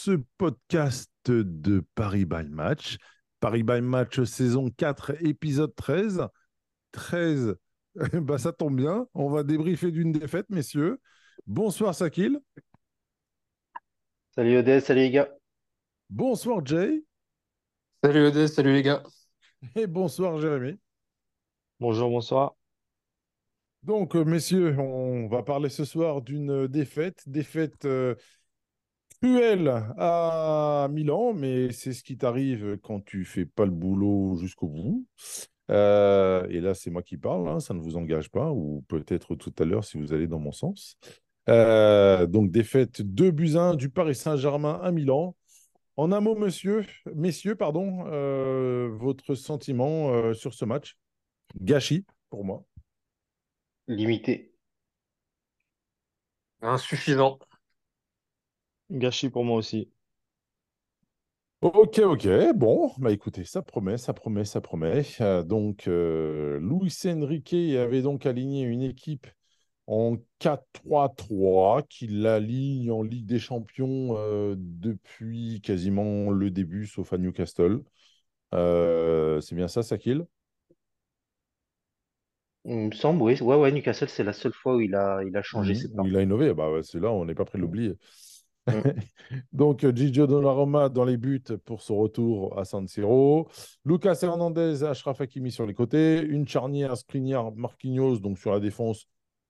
ce podcast de Paris by Match. Paris by Match saison 4, épisode 13. 13, bah, ça tombe bien, on va débriefer d'une défaite, messieurs. Bonsoir Sakil. Salut Odès, salut les gars. Bonsoir Jay. Salut Odès, salut les gars. Et bonsoir Jérémy. Bonjour, bonsoir. Donc, euh, messieurs, on va parler ce soir d'une défaite, défaite euh, cruelle à Milan, mais c'est ce qui t'arrive quand tu fais pas le boulot jusqu'au bout. Euh, et là, c'est moi qui parle, hein, ça ne vous engage pas, ou peut-être tout à l'heure si vous allez dans mon sens. donc, défaite 2 buts 1 du Paris Saint-Germain à Milan. En un mot, monsieur, messieurs, pardon, votre sentiment sur ce match? Gâchis pour moi. Limité. Insuffisant. Gâchis pour moi aussi. Ok, ok. Bon, bah écoutez, ça promet, ça promet, ça promet. Euh, donc, euh, Luis Enrique avait donc aligné une équipe en 4-3-3 qui l'aligne en Ligue des Champions euh, depuis quasiment le début, sauf à Newcastle. c'est bien ça, Sakil? Il me semble, oui. Ouais, ouais, Newcastle, c'est la seule fois où il a, il a changé Mhm, ses plans. il a innové. Bah, ouais, c'est là, on n'est pas prêt de l'oublier. Donc, euh, Gigio Donnarumma dans les buts pour son retour à San Siro. Lucas Hernandez, Achraf Hakimi sur les côtés. Une charnière, Skriniar, Marquinhos, donc sur la défense,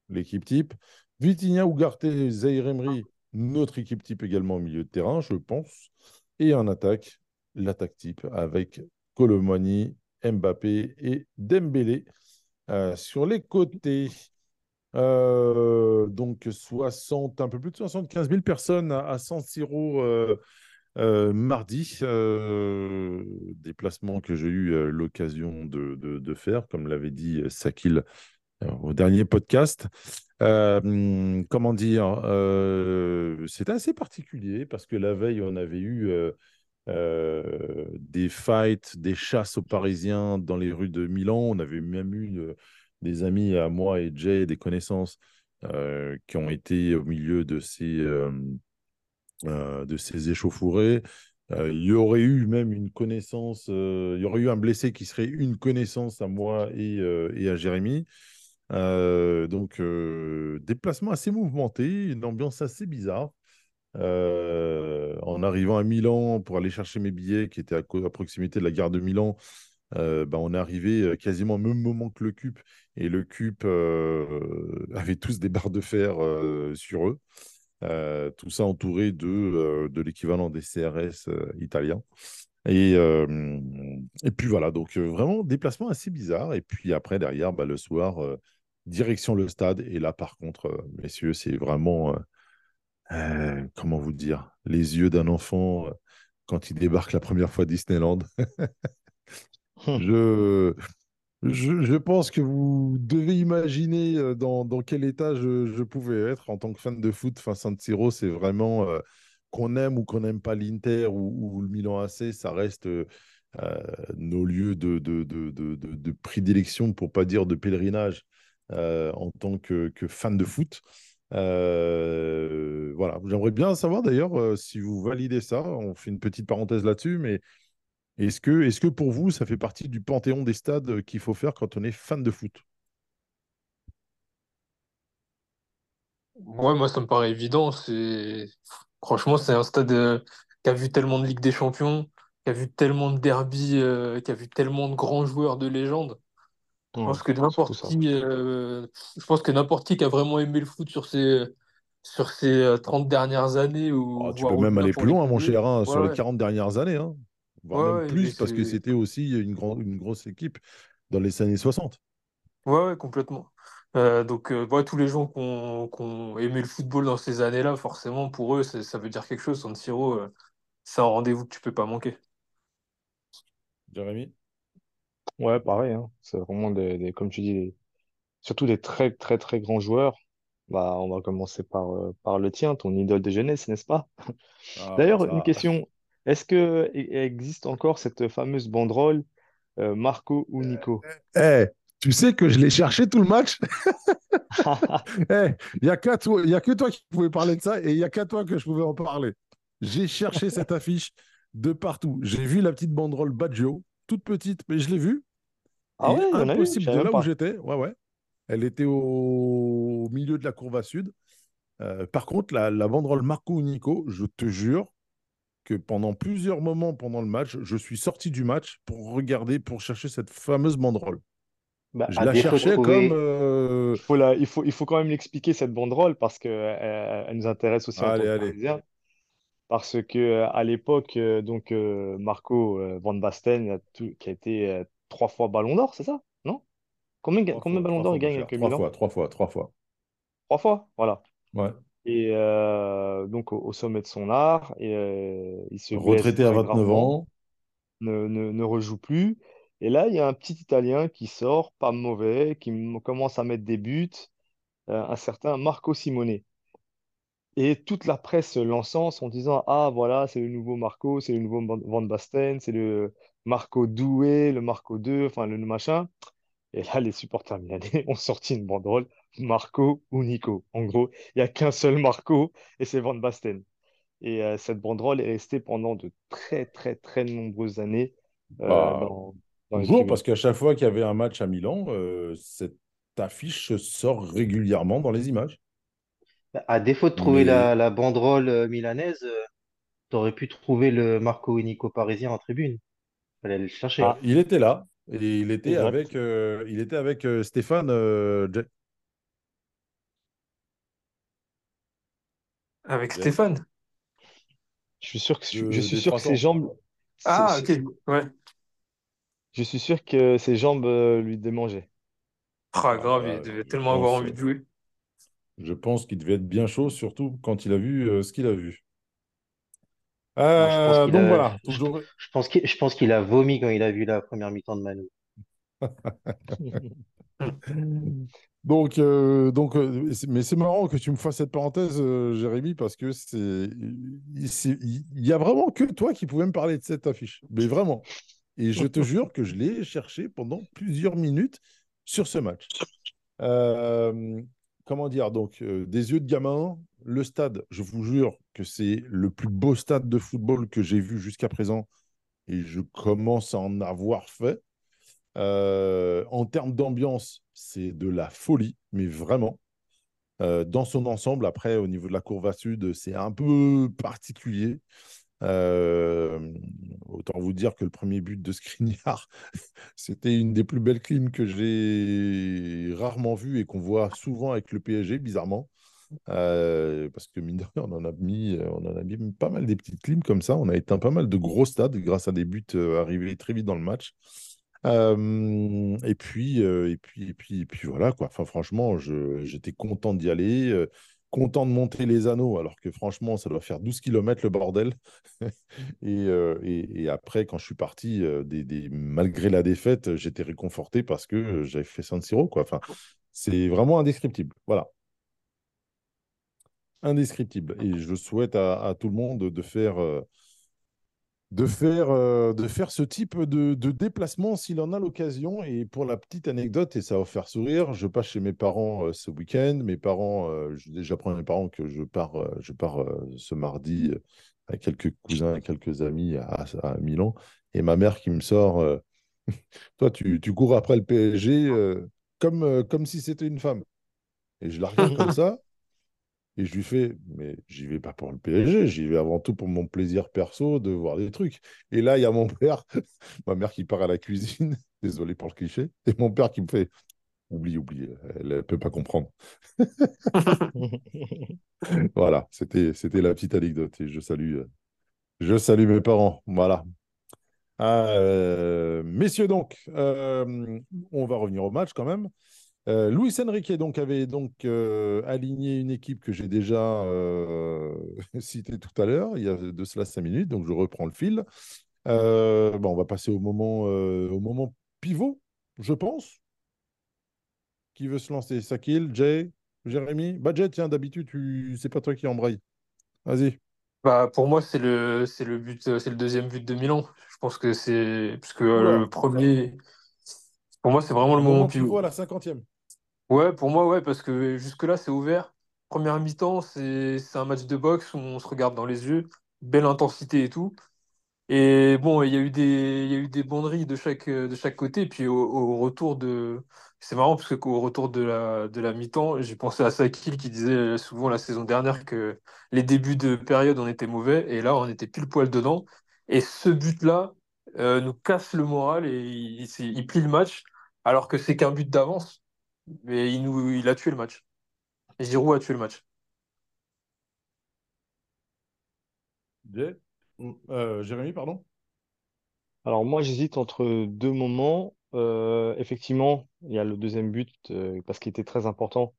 l'équipe type. Vitinha, Ugarte, Zaire Emery, notre équipe type également au milieu de terrain, je pense. Et en attaque, l'attaque type avec Colomani, Mbappé et Dembélé euh, sur les côtés. Euh, donc 60, un peu plus de 75 000 personnes à, San Siro euh, euh, mardi. déplacement que j'ai eu l'occasion de, faire, comme l'avait dit Sakil au dernier podcast. Comment dire C'était assez particulier parce que la veille, on avait eu des fights, des chasses aux Parisiens dans les rues de Milan. On avait même eu des amis à moi et Jay, des connaissances euh, qui ont été au milieu de ces, euh, euh, ces échauffourées. Euh, il y aurait eu même une connaissance, il y aurait eu un blessé qui serait une connaissance à moi et, à Jérémy. Donc, déplacement assez mouvementé, une ambiance assez bizarre. En arrivant à Milan pour aller chercher mes billets qui étaient à proximité de la gare de Milan, euh, bah, on est arrivé euh, quasiment au même moment que le CUP et le CUP euh, avait tous des barres de fer sur eux. Tout ça entouré de, de l'équivalent des CRS italiens. Et, et puis voilà, donc vraiment déplacement assez bizarre. Et puis après, derrière, bah, le soir, direction le stade. Et là, par contre, messieurs, c'est vraiment, comment vous dire, les yeux d'un enfant quand il débarque la première fois Disneyland. Je, je, je pense que vous devez imaginer euh, dans, dans quel état je, je pouvais être en tant que fan de foot. Enfin, San Siro, c'est vraiment euh, qu'on aime ou qu'on n'aime pas l'Inter ou, ou le Milan AC, ça reste euh, nos lieux de, de, de, de, prédilection, pour pas dire de pèlerinage, en tant que, que fan de foot. Voilà, j'aimerais bien savoir d'ailleurs si vous validez ça. On fait une petite parenthèse là-dessus, mais est-ce que, est-ce que pour vous, ça fait partie du panthéon des stades euh, qu'il faut faire quand on est fan de foot? Ouais, moi, ça me paraît évident. C'est... Franchement, c'est un stade euh, qui a vu tellement de Ligue des Champions, qui a vu tellement de derbies, euh, qui a vu tellement de grands joueurs de légende. Je pense que n'importe qui, euh, je pense que n'importe qui qui a vraiment aimé le foot sur ces, sur ces euh, 30 dernières années, ou Oh, tu peux même aller plus loin, mon cher, hein, Ouais, sur les ouais. 40 dernières années, hein, voire Ouais, même plus, parce que c'était aussi une, grand- une grosse équipe dans les années 60. Ouais, ouais, complètement. Euh, donc, euh, ouais, tous les gens qui ont, aimé le football dans ces années-là, forcément, pour eux, ça veut dire quelque chose. San Siro, euh, c'est un rendez-vous que tu peux pas manquer. Jérémy? Ouais, pareil, hein. C'est vraiment des, des- comme tu dis, des- surtout des très, très, très grands joueurs. Bah, on va commencer par, euh, par le tien, ton idole de jeunesse, n'est-ce pas? Ah, D'ailleurs, une question. Est-ce que il existe encore cette fameuse banderole euh, Marco ou Nico? Eh, tu sais que je l'ai cherché tout le match. Eh, il n'y a qu'à toi, il y a que toi qui pouvais parler de ça et il n'y a qu'à toi que je pouvais en parler. J'ai cherché cette affiche de partout. J'ai vu la petite banderole Baggio, toute petite, mais je l'ai vue. Ah ouais, impossible de là où j'étais. Ouais, ouais. Elle était au milieu de la courbe à sud. Euh, par contre, la, la banderole Marco ou Nico, je te jure que pendant plusieurs moments pendant le match, je suis sorti du match pour regarder, pour chercher cette fameuse banderole. Bah, Je la cherchais comme. euh, Il faut la, il faut, il faut quand même l'expliquer, cette banderole, parce que euh, elle nous intéresse aussi en tant Allez, que allez. Parce que euh, à l'époque, donc Marco Van Basten, a tout- qui a été trois fois Ballon d'Or, c'est ça? Non? Combien, combien de fois, Ballons trois d'Or il gagne avec le Trois Milan? fois, trois fois, trois fois. Trois fois, voilà. Ouais. Et euh, donc au, au sommet de son art, et, euh, il se Retraité à très 29 gravement, ans. ne, ne, ne rejoue plus. Et là, il y a un petit Italien qui sort, pas mauvais, qui commence à mettre des buts, euh, un certain Marco Simone. Et toute la presse l'encense en disant, Ah, voilà, c'est le nouveau Marco, c'est le nouveau Van Van Basten, c'est le Marco doué, le Marco 2, enfin le machin. Et là, les supporters milanais ont sorti une banderole, Marco ou Nico. En gros, il n'y a qu'un seul Marco et c'est Van Basten. Et euh, cette banderole est restée pendant de très, très, très nombreuses années euh, Bah, dans, dans les toujours, tribunes. parce qu'à chaque fois qu'il y avait un match à Milan, euh, cette affiche sort régulièrement dans les images. À défaut de trouver Mais la, la banderole euh, milanaise, euh, t'aurais pu trouver le Marco et Nico parisien en tribune. Fallait le chercher. Ah, il était là. Et il était exact. avec, euh, il était avec euh, Stéphane. euh, J- Avec Stéphane. Je suis sûr que, je suis sûr que ses 300. jambes, Ah, ok. Ouais. je suis sûr que ses jambes euh, lui démangeaient. Ah, Ah, grave, il bah, devait je tellement avoir envie de jouer. je pense qu'il devait être bien chaud, surtout quand il a vu euh, ce qu'il a vu. Pense Euh, qu'il donc a, voilà, je, toujours. je pense qu'il, je pense qu'il a vomi quand il a vu la première mi-temps de Manu. Donc, euh, donc euh, mais c'est marrant que tu me fasses cette parenthèse, euh, Jérémy, parce que c'est, il y a vraiment que toi qui pouvais me parler de cette affiche, mais vraiment. Et je te jure que je l'ai cherché pendant plusieurs minutes sur ce match. Comment dire, donc, des yeux de gamin, le stade, je vous jure que c'est le plus beau stade de football que j'ai vu jusqu'à présent, et je commence à en avoir fait. Euh, en termes d'ambiance, c'est de la folie, mais vraiment. Euh, dans son ensemble, après, au niveau de la courbe à sud, c'est un peu particulier. Euh, autant vous dire que le premier but de Skriniar, c'était une des plus belles clims que j'ai rarement vues et qu'on voit souvent avec le PSG, bizarrement. Parce que mine de rien, on en a mis, on en a mis pas mal des petites clims comme ça. On a éteint pas mal de gros stades grâce à des buts arrivés très vite dans le match. Et puis, et puis, et puis, et puis voilà quoi. Enfin, franchement, j'étais content d'y aller, content de monter les anneaux, alors que franchement, ça doit faire 12 km le bordel. et, et, après, quand je suis parti, malgré la défaite, j'étais réconforté parce que j'avais fait San Siro quoi. Enfin, c'est vraiment indescriptible. Voilà, indescriptible. Et je souhaite à tout le monde de faire. De faire, euh, de faire ce type de, de déplacement s'il en a l'occasion. Et pour la petite anecdote, et ça va faire sourire, je passe chez mes parents euh, ce week-end. Mes parents, euh, j'apprends à mes parents que je pars, euh, je pars ce mardi avec quelques cousins et quelques amis à, à Milan. Et ma mère qui me sort, toi, tu, tu cours après le PSG comme, comme si c'était une femme. Et je la regarde comme ça. Et je lui fais, mais j'y vais pas pour le PSG, j'y vais avant tout pour mon plaisir perso de voir des trucs. Et là, il y a mon père, ma mère qui part à la cuisine, désolé pour le cliché, et mon père qui me fait, oublie, oublie, elle ne peut pas comprendre. Voilà, c'était, c'était la petite anecdote. Et je salue, euh, je salue mes parents. Voilà. Euh, messieurs, donc, euh, on va revenir au match quand même. Euh, Luis Enrique donc, avait donc euh, aligné une équipe que j'ai déjà euh, citée tout à l'heure, il y a de cela cinq minutes, donc je reprends le fil. Euh, bon, on va passer au moment, au moment pivot, je pense. Qui veut se lancer? Sakil, Jay Jérémy? Budget, tiens, d'habitude, tu... c'est pas toi qui embraye. Vas-y. Bah, pour moi, c'est le, c'est le but, c'est le deuxième but de Milan. Je pense que c'est, parce que Oula, le premier, pour moi, c'est vraiment le moment moment pivot. pivot à la cinquantième. Ouais, pour moi, ouais, parce que jusque-là, c'est ouvert. Première mi-temps, c'est, un match de boxe où on se regarde dans les yeux, belle intensité et tout. Et bon, il y a eu des, il y de chaque, côté. Puis au, retour de. C'est marrant parce qu'au retour de la, mi-temps, j'ai pensé à Sakil qui disait souvent la saison dernière que les débuts de période, on était mauvais. Et là, on était pile poil dedans. Et ce but-là euh, nous casse le moral et il plie le match. Alors que c'est qu'un but d'avance. Mais il, nous, il a tué le match. Giroud a tué le match. Euh, Jérémy, pardon? Alors moi, j'hésite entre deux moments. Euh, effectivement, il y a le deuxième but euh, parce qu'il était très important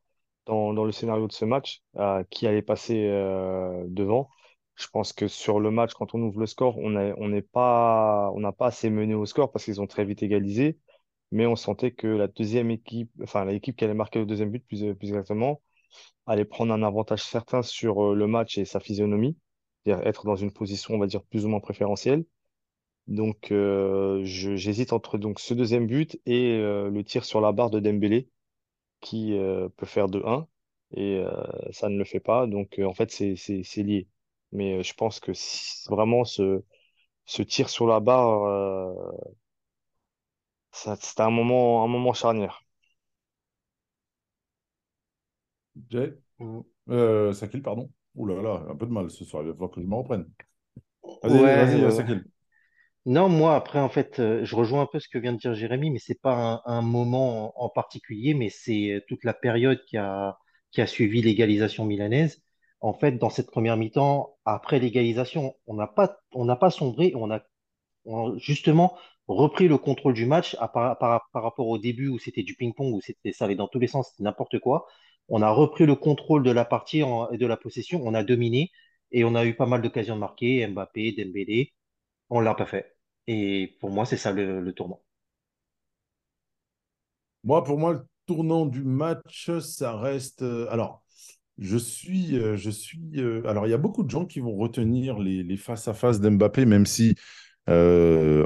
dans, dans le scénario de ce match, euh, qui allait passer euh, devant. Je pense que sur le match, quand on ouvre le score, on est- on n'est pas, on n'a pas assez mené au score parce qu'ils ont très vite égalisé. Mais on sentait que la deuxième équipe, enfin l'équipe qui allait marquer le deuxième but, plus, plus exactement, allait prendre un avantage certain sur euh, le match et sa physionomie, c'est-à-dire être dans une position, on va dire, plus ou moins préférentielle. Donc, euh, j'hésite entre donc ce deuxième but et euh, le tir sur la barre de Dembélé qui euh, peut faire de 1 et euh, ça ne le fait pas. Donc, euh, en fait, c'est lié. Mais euh, je pense que si vraiment ce ce tir sur la barre, euh, ça- c'était un moment un moment charnière. Jay? Euh, Sakil, pardon. Ouh là là, un peu de mal ce soir, il va falloir que je me reprenne. Vas-y, Ouais, vas-y, ouais, ouais. Sakil. Non, moi, après, en fait, euh, je rejoins un peu ce que vient de dire Jérémy, mais c'est pas un, un moment en, en particulier, mais c'est euh, toute la période qui a, qui a suivi l'égalisation milanaise. En fait, dans cette première mi-temps, après l'égalisation, on n'a pas, on n'a pas sombré, on a on a justement repris le contrôle du match à par, rapport au début où c'était du ping-pong, où c'était ça allait dans tous les sens, c'était n'importe quoi. On a repris le contrôle de la partie et de la possession, on a dominé et on a eu pas mal d'occasions de marquer, Mbappé, Dembélé, on l'a pas fait. Et pour moi, c'est ça le, tournant. Moi, pour moi, le tournant du match, ça reste. euh, alors, je suis. euh, je suis euh, alors, il y a beaucoup de gens qui vont retenir les, les face-à-face d'Mbappé, même si euh,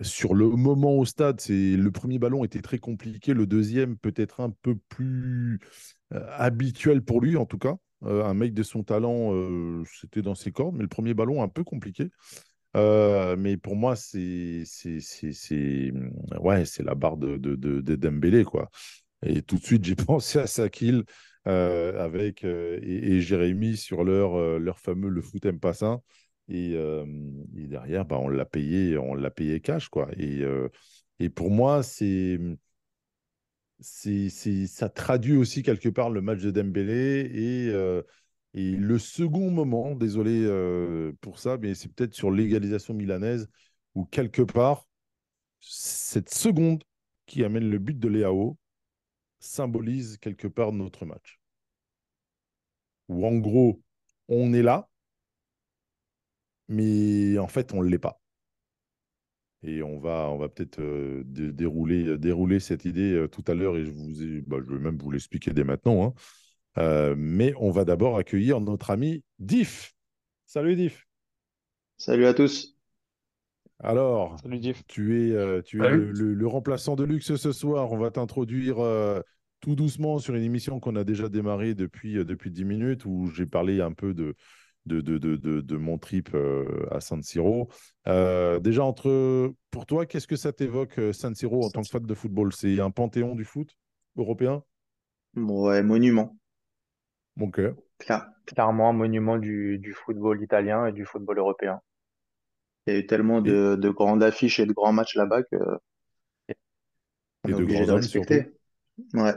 sur le moment au stade, c'est, le premier ballon était très compliqué, le deuxième peut-être un peu plus euh, habituel pour lui, en tout cas. Euh, un mec de son talent, c'était dans ses cordes, mais le premier ballon un peu compliqué. Mais pour moi, c'est c'est c'est ouais, c'est la barre de, de, de, de quoi. Et tout de suite, j'ai pensé à Sakil avec et, Jérémy sur leur, leur fameux le foot aime. Et, derrière, bah, on l'a payé, on l'a payé cash, quoi. Et, et pour moi, c'est c'est, c'est, ça traduit aussi quelque part le match de Dembélé et, et le second moment, désolé pour ça, mais c'est peut-être sur l'égalisation milanaise où quelque part, cette seconde qui amène le but de Léao symbolise quelque part notre match. Où en gros, on est là, mais en fait, on ne l'est pas. Et on va, on va peut-être euh, dé- dérouler, dérouler cette idée euh, tout à l'heure et je, vous ai- bah, je vais même vous l'expliquer dès maintenant. hein. Euh, mais on va d'abord accueillir notre ami Diff. Salut Diff. Salut à tous. Alors, Salut Diff. tu es, euh, tu es le, le- le remplaçant de luxe ce soir. On va t'introduire euh, tout doucement sur une émission qu'on a déjà démarrée depuis, euh, depuis 10 minutes où j'ai parlé un peu de, de, de, de, de- de mon trip euh, à San Siro. Euh, déjà, entre, pour toi, qu'est-ce que ça t'évoque, euh, San Siro, en tant que fan de football? C'est un panthéon du foot européen? Ouais, monument. Mon cœur. Cla- clairement un monument du, du football italien et du football européen. Il y a eu tellement de, de grandes affiches et de grands matchs là-bas que on et est de grands de hommes surtout. respecter. Ouais.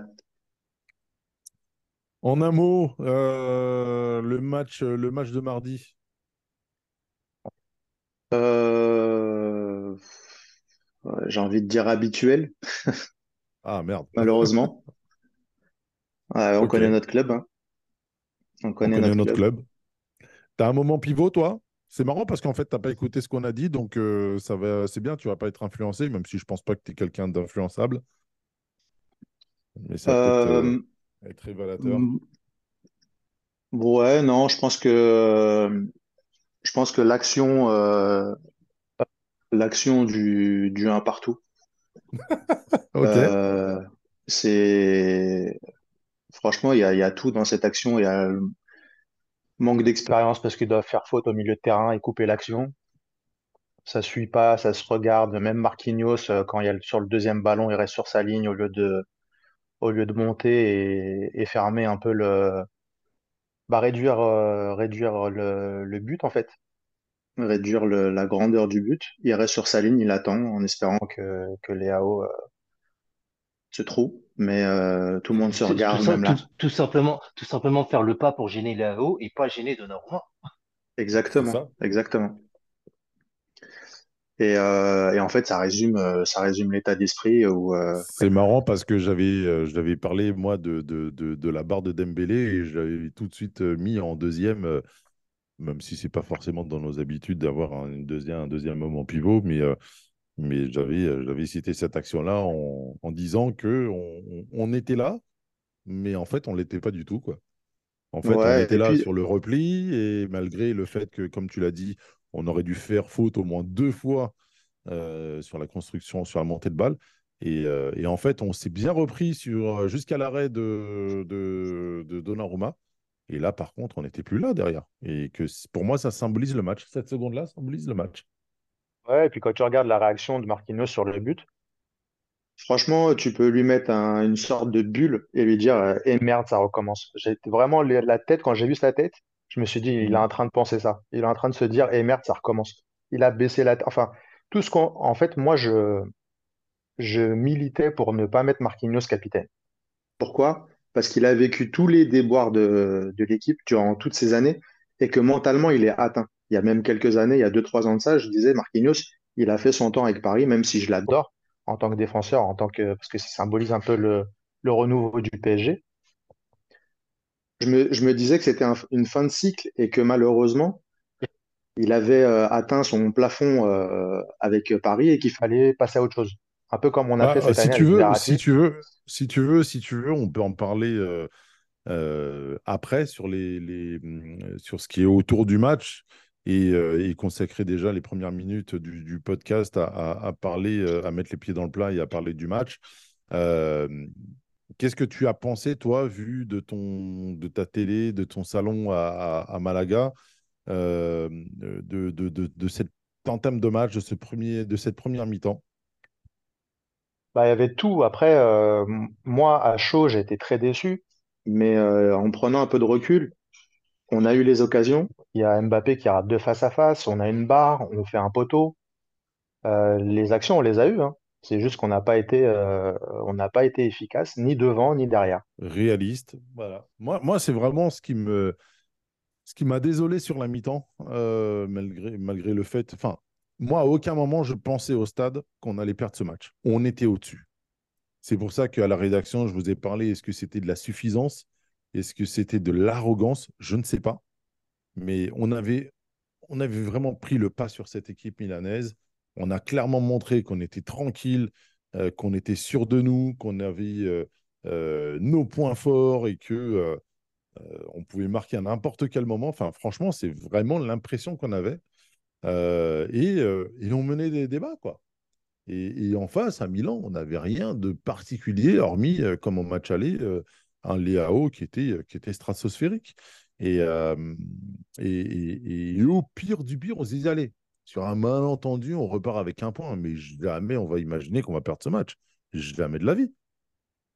En un mot, euh, le match, le match de mardi. Euh, j'ai envie de dire habituel, Ah merde. malheureusement. On connaît notre club, hein. On On connaît notre club. club. T'as un moment pivot, toi? C'est marrant parce qu'en fait, t'as pas écouté ce qu'on a dit, donc euh, ça va, c'est bien, tu vas pas être influencé, même si je pense pas que tu es quelqu'un d'influençable. Mais ça euh, Être révélateur. Mm. Ouais, non, je pense que je pense que l'action euh, l'action du, du un partout, Ok. euh, c'est franchement, il y a, il y a tout dans cette action. Il y a le manque d'expérience parce qu'ils doivent faire faute au milieu de terrain et couper l'action. Ça suit pas, ça se regarde. Même Marquinhos, euh, quand il y a le- sur le deuxième ballon, il reste sur sa ligne au lieu de, au lieu de monter et, et fermer un peu le, bah, réduire, euh, réduire le, le but en fait, réduire le- la grandeur du but. Il reste sur sa ligne, il attend en espérant que, que Léao euh, se trouve. Mais euh, tout le monde se Tout, tout, regarde, ça- même tout, là. tout simplement, tout simplement faire le pas pour gêner Léao et pas gêner Donnarumma. Exactement, exactement. Et, euh, et en fait, ça résume, euh, ça résume l'état d'esprit où euh, C'est marrant parce que j'avais je l'avais parlé, moi, de, de, de, de la barre de Dembélé et je l'avais tout de suite mis en deuxième, même si c'est pas forcément dans nos habitudes d'avoir un, deuxième, un deuxième en pivot, mais, mais j'avais j'avais cité cette action-là en, en disant que on, était là, mais en fait, on l'était pas du tout, quoi. En fait, on était là puis sur le repli et malgré le fait que, comme tu l'as dit, on aurait dû faire faute au moins deux fois euh, sur la construction, sur la montée de balle. Et, euh, et en fait, on s'est bien repris sur jusqu'à l'arrêt de, de, de Donnarumma. Et là, par contre, on n'était plus là derrière. Et que pour moi, ça symbolise le match. Cette seconde-là symbolise le match. Ouais, et puis quand tu regardes la réaction de Marquinhos sur le but, franchement, tu peux lui mettre un- une sorte de bulle et lui dire euh, et merde, ça recommence. J'ai vraiment la tête, quand j'ai vu sa tête, je me suis dit, il est Mm. en train de penser ça. Il est en train de se dire, et merde, ça recommence. Il a baissé la tête. Enfin, tout ce qu'on. En fait, moi, je, je militais pour ne pas mettre Marquinhos capitaine. Pourquoi? Parce qu'il a vécu tous les déboires de, de l'équipe durant toutes ces années et que mentalement, il est atteint. Il y a même quelques années, il y a deux, trois ans de ça, je disais, Marquinhos, il a fait son temps avec Paris, même si je l'adore. En tant que défenseur, en tant que, parce que ça symbolise un peu le, le renouveau du PSG. Je me, je me disais que c'était un- une fin de cycle et que malheureusement, il avait euh, atteint son plafond euh, avec Paris et qu'il fallait. Passer à autre chose. Un peu comme on a Bah, fait cette si année tu veux, si tu veux, si tu veux, si tu veux, on peut en parler euh, après sur les, les, hum, sur ce qui est autour du match et, et consacrer déjà les premières minutes du, du podcast à, à- à parler, à mettre les pieds dans le plat et à parler du match. Qu'est-ce que tu as pensé, toi, vu de ta télé, de ton salon à, Malaga, euh, de, de, de, de cette entame de match, de, ce premier, de cette première mi-temps? Bah, il y avait tout. Après, euh, moi, à chaud, j'ai été très déçu. Mais euh, en prenant un peu de recul, on a eu les occasions. Il y a Mbappé qui rate deux face à face. On a une barre, on fait un poteau. Les actions, on les a eues, hein. C'est juste qu'on n'a pas été, euh, on n'a pas été efficace ni devant ni derrière. réaliste. Voilà. Moi, moi c'est vraiment ce qui me, ce qui m'a désolé sur la mi-temps, euh, malgré, malgré le fait. Enfin, moi, à aucun moment, je pensais au stade qu'on allait perdre ce match. On était au-dessus. C'est pour ça qu'à la rédaction, je vous ai parlé. Est-ce que c'était de la suffisance? Est-ce que c'était de l'arrogance? Je ne sais pas. Mais on avait, on avait vraiment pris le pas sur cette équipe milanaise. On a clairement montré qu'on était tranquille, euh, qu'on était sûr de nous, qu'on avait euh, euh, nos points forts et que on pouvait marquer à n'importe quel moment. Enfin, franchement, c'est vraiment l'impression qu'on avait. Et, on menait des débats, quoi. Et, en face, à Milan, on n'avait rien de particulier, hormis, comme au match aller, un Léao qui était, qui était stratosphérique. Et, au pire du pire, on se disait, sur un malentendu, on repart avec un point. Mais jamais on va imaginer qu'on va perdre ce match. Jamais de la vie.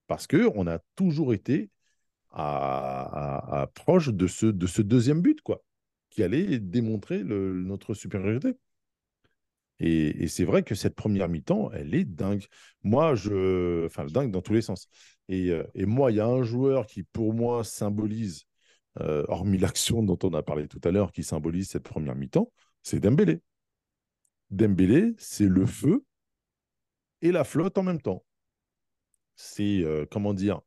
Parce qu'on a toujours été proche de ce, de ce deuxième but, quoi, qui allait démontrer notre supériorité. Et, c'est vrai que cette première mi-temps, elle est dingue. Moi, je. Enfin, dingue dans tous les sens. Et, euh, moi, il y a un joueur qui, pour moi, symbolise, euh, hormis l'action dont on a parlé tout à l'heure, qui symbolise cette première mi-temps, c'est Dembélé. Dembélé, c'est le feu et la flotte en même temps. C'est, euh, comment dire,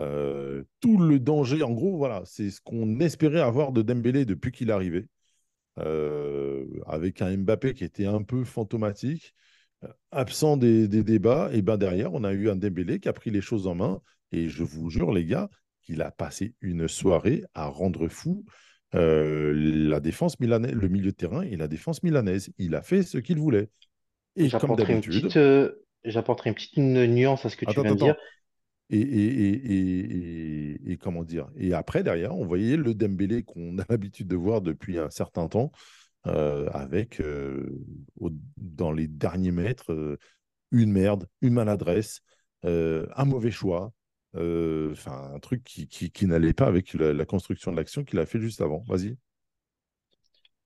euh, tout le danger. En gros, voilà, c'est ce qu'on espérait avoir de Dembélé depuis qu'il est arrivé. Euh, avec un Mbappé qui était un peu fantomatique, absent des, des débats, et ben derrière, on a eu un Dembélé qui a pris les choses en main. Et je vous jure, les gars, qu'il a passé une soirée à rendre fou euh, la défense milanaise, le milieu de terrain et la défense milanaise. Il a fait ce qu'il voulait. Et comme J'apporterai une d'habitude, petite, euh, j'apporterai une petite nuance à ce que tu viens de dire. Et, et, et, et, comment dire? Et après, derrière, on voyait le Dembélé qu'on a l'habitude de voir depuis un certain temps, euh, avec euh, au- dans les derniers mètres euh, une merde, une maladresse, un mauvais choix, enfin un truc qui, qui, qui n'allait pas avec la, la construction de l'action qu'il a fait juste avant. Vas-y.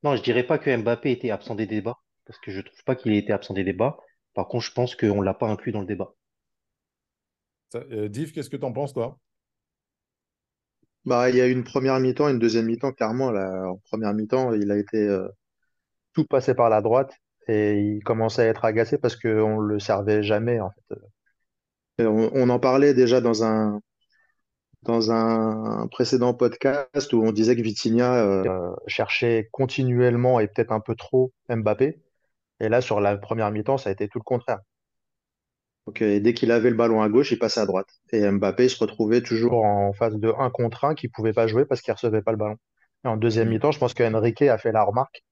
Non, je dirais pas que Mbappé était absent des débats, parce que je trouve pas qu'il ait été absent des débats. Par contre, je pense qu'on l'a pas inclus dans le débat. Ça, euh, Div, qu'est-ce que tu en penses, toi? Bah, il y a eu une première mi-temps et une deuxième mi-temps, clairement. Là, en première mi-temps, il a été. euh, Tout passait par la droite et il commençait à être agacé parce qu'on le servait jamais, en fait. Et on, on en parlait déjà dans un, dans un précédent podcast où on disait que Vitinha, euh, cherchait continuellement et peut-être un peu trop Mbappé. Et là, sur la première mi-temps, ça a été tout le contraire. donc, euh, dès qu'il avait le ballon à gauche, il passait à droite. Et Mbappé se retrouvait toujours. En phase de 1 contre 1 qui pouvait pas jouer parce qu'il recevait pas le ballon. Et en deuxième Mm. mi-temps, je pense que Enrique a fait la remarque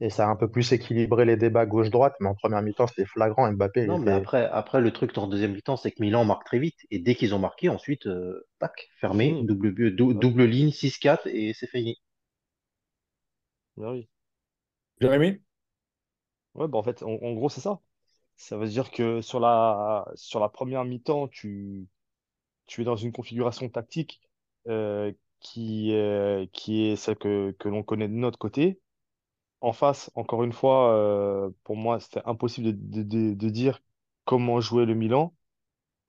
et ça a un peu plus équilibré les débats gauche-droite. Mais en première mi-temps, c'était flagrant. Mbappé, Non, mais était après, après le truc en deuxième mi-temps, c'est que Milan marque très vite. Et dès qu'ils ont marqué, ensuite, euh, tac, fermé, double, but- dou- Ouais. double ligne, 6-4, et c'est fini. Ah oui. Jérémy? Ouais, bah en fait, en, en gros, c'est ça. Ça veut dire que sur la, sur la première mi-temps, tu, tu es dans une configuration tactique euh, qui, euh, qui est celle que, que l'on connaît de notre côté. En face, encore une fois, euh, pour moi, c'était impossible de, dire comment jouer le Milan.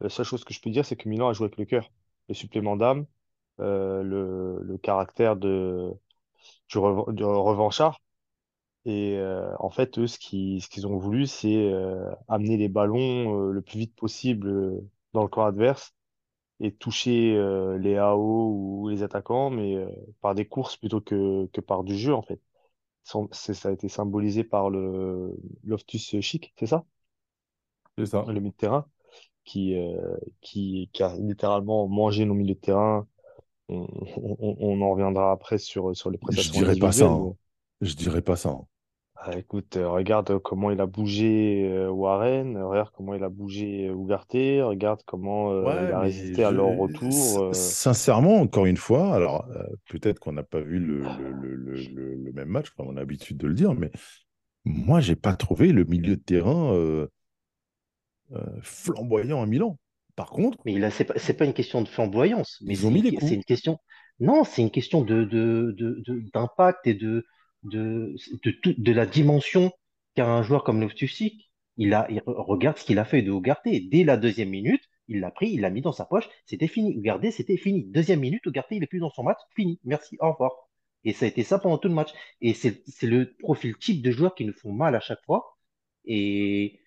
La seule chose que je peux dire, c'est que Milan a joué avec le cœur, le supplément d'âme, euh, le, caractère de, du, revan- du revanchard. Et euh, en fait, eux, ce qu'ils ont voulu, c'est amener les ballons le plus vite possible dans le camp adverse et toucher les AO ou les attaquants, mais par des courses plutôt que par du jeu, en fait. Ça a été symbolisé par le Loftus Cheek, c'est ça? C'est ça. Le milieu de terrain, qui, euh, qui, qui a littéralement mangé nos milieux de terrain. On, on, on en reviendra après sur, sur les Je prestations dirais pas ça. hein. Je dirais pas ça. hein. Ah, écoute, euh, regarde comment il a bougé euh, Warren, regarde comment il a bougé euh, Ugarte, regarde comment euh, il Ouais, a mais résisté à leur je... retour. euh. sincèrement, encore une fois, alors euh, peut-être qu'on n'a pas vu le, le, le, le, le- le même match, comme on a l'habitude de le dire, mais moi, j'ai pas trouvé le milieu de terrain euh, euh, flamboyant à Milan. Par contre, Mais a, c'est pas, c'est pas une question de flamboyance, mais ils ont c'est mis une, les c'est coups. une question. Non, c'est une question de, de, de, de- d'impact et de, de, de, tout- de la dimension qu'a un joueur comme Loftus-Cheek. Il a, il regarde ce qu'il a fait de Ugarte. Dès la deuxième minute, il l'a pris, il l'a mis dans sa poche. C'était fini. Ugarte, c'était fini. Deuxième minute, Ugarte, il est plus dans son match. Fini. Merci. Au revoir. Et ça a été ça pendant tout le match. Et c'est, le profil type de joueurs qui nous font mal à chaque fois. Et,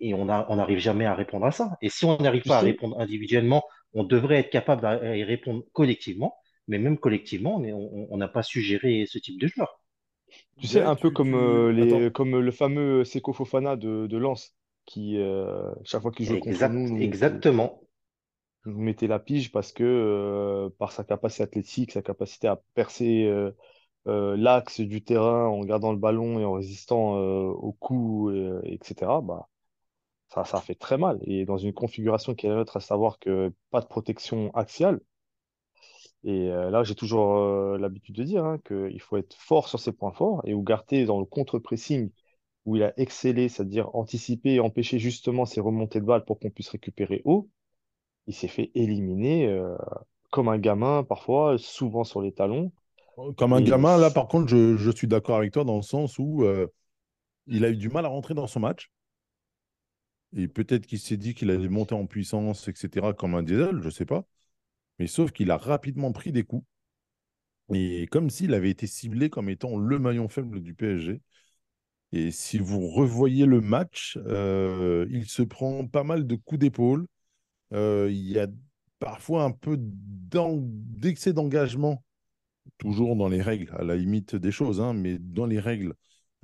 et on a- on n'arrive jamais à répondre à ça. Et si on n'arrive pas à répondre individuellement, on devrait être capable d'y répondre collectivement. Mais même collectivement, on n'a pas su gérer ce type de joueur. Tu sais, un peu tu, comme, tu... euh, les, Attends, comme le fameux Seko Fofana de, de Lens, qui, euh, chaque fois qu'il jouait contre nous, Exact, nous mettait, exactement. nous mettait la pige parce que, euh, par sa capacité athlétique, sa capacité à percer euh, euh, l'axe du terrain en gardant le ballon et en résistant euh, aux coups, euh, etc., bah, ça, ça fait très mal. Et dans une configuration qui est la nôtre, à savoir que pas de protection axiale, Et euh, là, j'ai toujours euh, l'habitude de dire hein, qu'il faut être fort sur ses points forts. Et Ugarte, dans le contre-pressing, où il a excellé, c'est-à-dire anticiper et empêcher justement ces remontées de balles pour qu'on puisse récupérer haut, il s'est fait éliminer euh, comme un gamin, parfois, souvent sur les talons. comme un Et gamin, là, par contre, je, je suis d'accord avec toi dans le sens où euh, il a eu du mal à rentrer dans son match. Et peut-être qu'il s'est dit qu'il allait monter en puissance, etc., comme un diesel, je ne sais pas. Mais sauf qu'il a rapidement pris des coups. Et comme s'il avait été ciblé comme étant le maillon faible du PSG. Et si vous revoyez le match, euh, il se prend pas mal de coups d'épaule. Euh, il y a parfois un peu d'excès d'engagement, toujours dans les règles, à la limite des choses, hein, mais dans les règles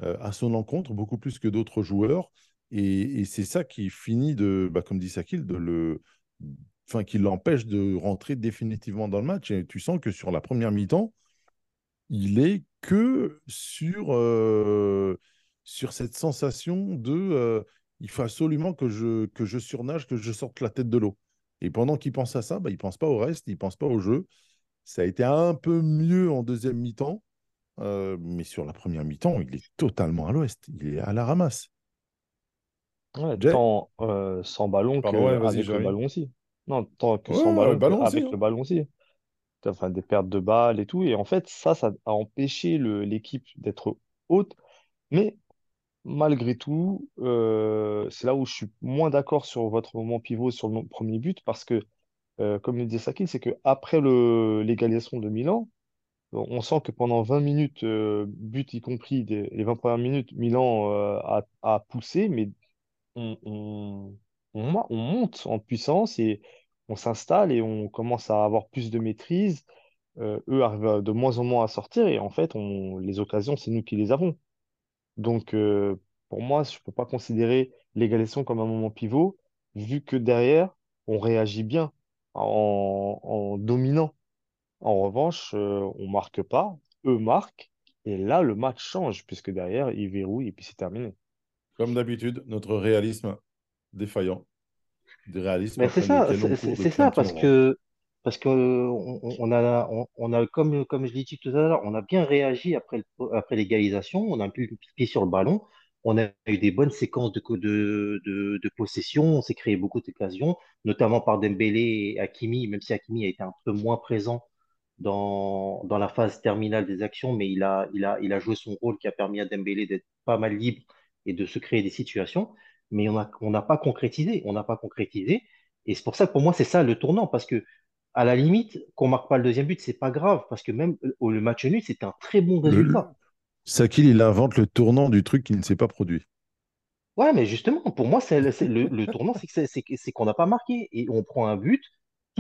euh, à son encontre, beaucoup plus que d'autres joueurs. Et, et c'est ça qui finit de, bah, comme dit Sakil, de le enfin, qui l'empêche de rentrer définitivement dans le match. Et tu sens que sur la première mi-temps, il est que sur, euh, sur cette sensation de euh, il faut absolument que je, que je surnage, que je sorte la tête de l'eau. Et pendant qu'il pense à ça, bah, il ne pense pas au reste, il ne pense pas au jeu. Ça a été un peu mieux en deuxième mi-temps, euh, mais sur la première mi-temps, il est totalement à l'ouest. Il est à la ramasse. Ouais, tant euh, sans ballon Pardon, ouais, vas-y, qu'avec le ballon aussi. Non, tant que sans ballon ballon aussi. qu'avec hein. le ballon aussi. Enfin, des pertes de balles et tout. Et en fait, ça, ça a empêché le- l'équipe d'être haute. Mais malgré tout, euh, c'est là où je suis moins d'accord sur votre moment pivot sur le premier but. Parce que, euh, comme le disait Sakil, c'est qu'après l'égalisation de Milan, on sent que pendant 20 minutes, euh, but y compris, des- les 20 premières minutes, Milan euh, a, a poussé, mais on, on, on monte en puissance et on s'installe et on commence à avoir plus de maîtrise. Euh, eux arrivent de moins en moins à sortir et en fait, on, les occasions, c'est nous qui les avons. Donc, euh, pour moi, je ne peux pas considérer l'égalisation comme un moment pivot, vu que derrière, on réagit bien en, dominant. En revanche, euh, on marque pas, eux marquent, et là, le match change, puisque derrière, ils verrouillent et puis c'est terminé. Comme d'habitude, notre réalisme défaillant. Du réalisme Mais c'est ça, c'est ça, parce moment. que, parce que on, on a, on, on a comme, comme je l'ai dit tout à l'heure, on a bien réagi après, le- après l'égalisation, on a pu le pied sur le ballon, on a eu des bonnes séquences de, de, de, de possession, on s'est créé beaucoup d'occasions, notamment par Dembélé et Hakimi, même si Hakimi a été un peu moins présent dans, dans la phase terminale des actions, mais il a, il a, il a joué son rôle qui a permis à Dembélé d'être pas mal libre et de se créer des situations. Mais on n'a pas concrétisé, on n'a pas concrétisé. Et c'est pour ça que pour moi, c'est ça le tournant, parce que à la limite, qu'on marque pas le deuxième but, c'est pas grave, parce que même euh, le match nul, c'était un très bon résultat. Sakil, il invente le tournant du truc qui ne s'est pas produit. Ouais, mais justement, pour moi, c'est le, c'est le- le tournant, c'est qu'on n'a pas marqué. Et on prend un but,